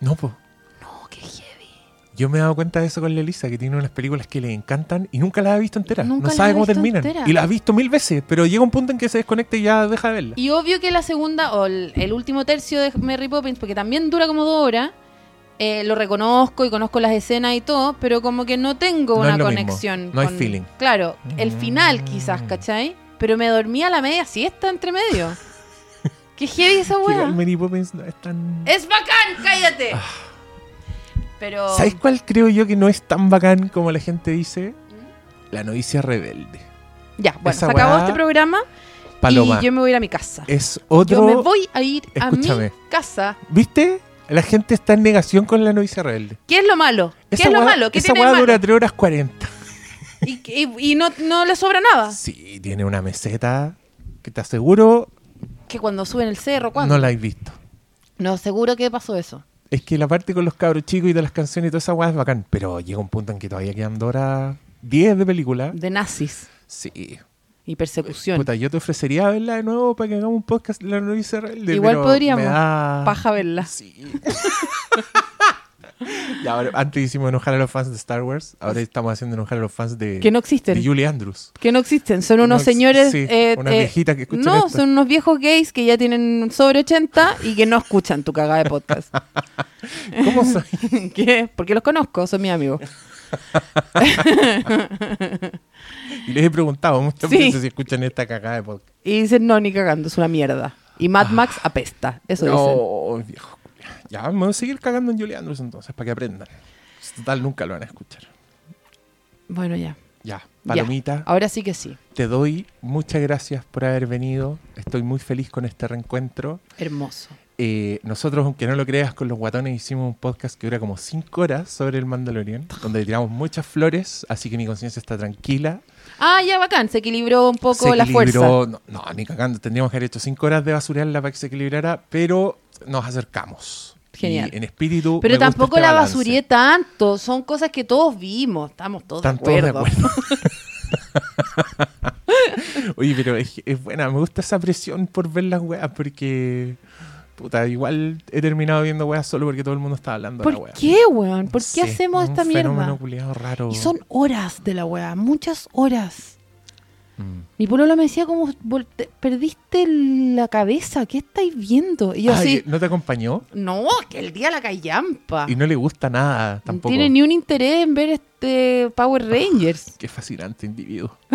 No, pues. No, qué heavy. Yo me he dado cuenta de eso con la Elisa, que tiene unas películas que le encantan y nunca las ha visto enteras. Nunca No sabe cómo terminan. Y las ha visto mil veces, pero llega un punto en que se desconecta y ya deja de verla. Y obvio que la segunda, o el, el último tercio de Mary Poppins, porque también dura como dos horas, eh, lo reconozco y conozco las escenas y todo, pero como que no tengo No una mismo. conexión. No hay con- feeling. Claro, el final Mm. quizás, ¿cachai? Pero me dormía a la media siesta entre medio. [LAUGHS] Qué heavy esa weá. igual Mary Poppins no es tan... ¡Es bacán! ¡Cállate! Pero. Ah. ¿Sabes cuál creo yo que no es tan bacán como la gente dice? La novicia rebelde. Ya, bueno, esa se acabó este programa Paloma. y yo me voy a ir a mi casa. Es otro... Yo me voy a ir a Escúchame. mi casa. ¿Viste? La gente está en negación con la novicia rebelde. ¿Qué es lo malo? ¿Qué Esa es lo malo? ¿Qué esa tiene de malo? dura 3 horas 40. [LAUGHS] Y, y- y no, no le sobra nada. Sí, tiene una meseta que te aseguro Que cuando suben el cerro, ¿cuándo? no la has visto. No, seguro que pasó eso. Es que la parte con los cabros chicos y de las canciones y toda esa weá es bacán. Pero llega un punto en que todavía quedan horas 10 de película. De nazis Sí. Y persecución. Puta, yo te ofrecería verla de nuevo para que hagamos un podcast de la novicia rebelde. Igual podríamos. da- Paja verla. Sí. [LAUGHS] ahora, antes hicimos enojar a los fans de Star Wars. Ahora estamos haciendo enojar a los fans de, Que no existen. de Julie Andrews. Que no existen. Son unos No señores. sí, eh, unas eh, viejitas que escuchan No, esto. son unos viejos gays que ya tienen sobre 80 y que no escuchan tu cagada de podcast. [LAUGHS] ¿Cómo soy? [LAUGHS] ¿Qué? Porque los conozco, son mis amigos. [LAUGHS] Y les he preguntado muchas Sí. veces si escuchan esta cagada de podcast. Y dicen, no, ni cagando, es una mierda. Y Mad Max apesta. Eso dicen. No, viejo. Ya, vamos a seguir cagando en Julie Andrews entonces, para que aprendan. Total, nunca lo van a escuchar. Bueno, ya. Ya, Ya. Palomita, Ahora sí que sí. te doy muchas gracias por haber venido. Estoy muy feliz con este reencuentro. Hermoso. Eh, nosotros, aunque no lo creas, con los guatones hicimos un podcast que dura como 5 horas sobre el Mandalorian, donde tiramos muchas flores, así que mi conciencia está tranquila. Ah, ya bacán. Se equilibró un poco Se la fuerza. equilibró- No, no, ni cagando. Tendríamos que haber hecho 5 horas de basurearla para que se equilibrara, pero nos acercamos. Genial. Y en espíritu. Pero me gusta tampoco este la balance. basurié tanto. Son cosas que todos vimos. Estamos todos Están de todos de acuerdo. acuerdo. [LAUGHS] [LAUGHS] Oye, pero es, es buena, me gusta esa presión por ver las weas porque. Puta, igual he terminado viendo weas solo porque todo el mundo está hablando de la ¿Por wea. qué, weón? ¿Por qué hacemos un esta fenómeno mierda? raro. Y son horas de la weá. Muchas horas. Mm. Mi pololo me decía como, "Vol- te- perdiste la cabeza. ¿Qué estáis viendo? Y yo así, ¿No te acompañó? no, que el día la callampa. Y no le gusta nada No tampoco. tiene ni un interés en ver este Power [LAUGHS] Rangers. Qué fascinante individuo. [LAUGHS]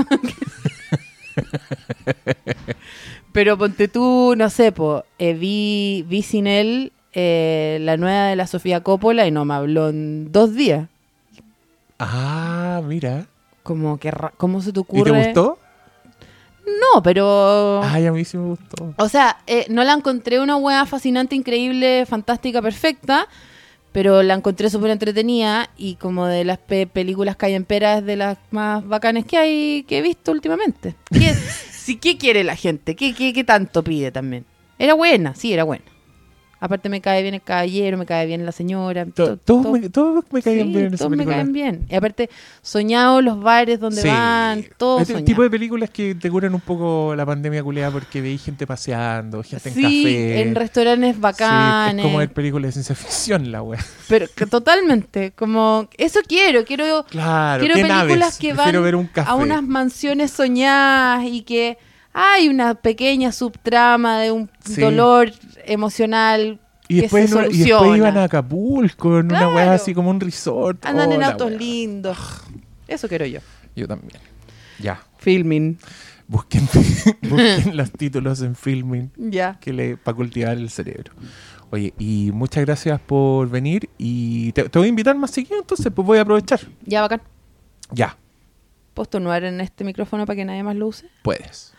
[LAUGHS] Pero ponte tú, no sé, po, eh, vi, vi sin él eh, la nueva de la Sofía Coppola y no me habló en dos días. Ah, mira. Como que, ra- ¿cómo se te ¿Y ocurre? te gustó? No, pero... Ay, a mí sí me gustó. O sea, eh, no la encontré una weá fascinante, increíble, fantástica, perfecta, pero la encontré súper entretenida y como de las pe- películas que hay en pera es de las más bacanes que hay que he visto últimamente. [LAUGHS] ¿Qué, si, ¿qué quiere la gente? ¿Qué, qué, ¿Qué tanto pide también? Era buena, sí, era buena. Aparte me cae bien el caballero, me cae bien la señora. To- to- todos, to- me, todos me sí, bien en todos me caen bien. Y aparte, soñado los bares donde Sí. van, todo Este soñado. tipo de películas que te curan un poco la pandemia culeada porque veis gente paseando, gente en café. en restaurantes Sí, bacanes. es como ver películas de ciencia ficción, la wea. Pero que totalmente, como eso quiero, quiero Claro, quiero ¿qué películas que van ver un café. a unas mansiones soñadas y que hay una pequeña subtrama de un Sí. dolor emocional y que después, se no- y después iban a Acapulco, en una wea así como un resort. Andan Oh, en autos lindos. Eso quiero yo. Yo también. Ya. Filming. Busquen, [LAUGHS] busquen los títulos en filming Ya. que le para cultivar el cerebro. Oye, y muchas gracias por venir y te, te voy a invitar más seguido, entonces pues voy a aprovechar. Ya bacán. Ya, ¿Puedo estornudar en este micrófono para que nadie más lo use? puedes.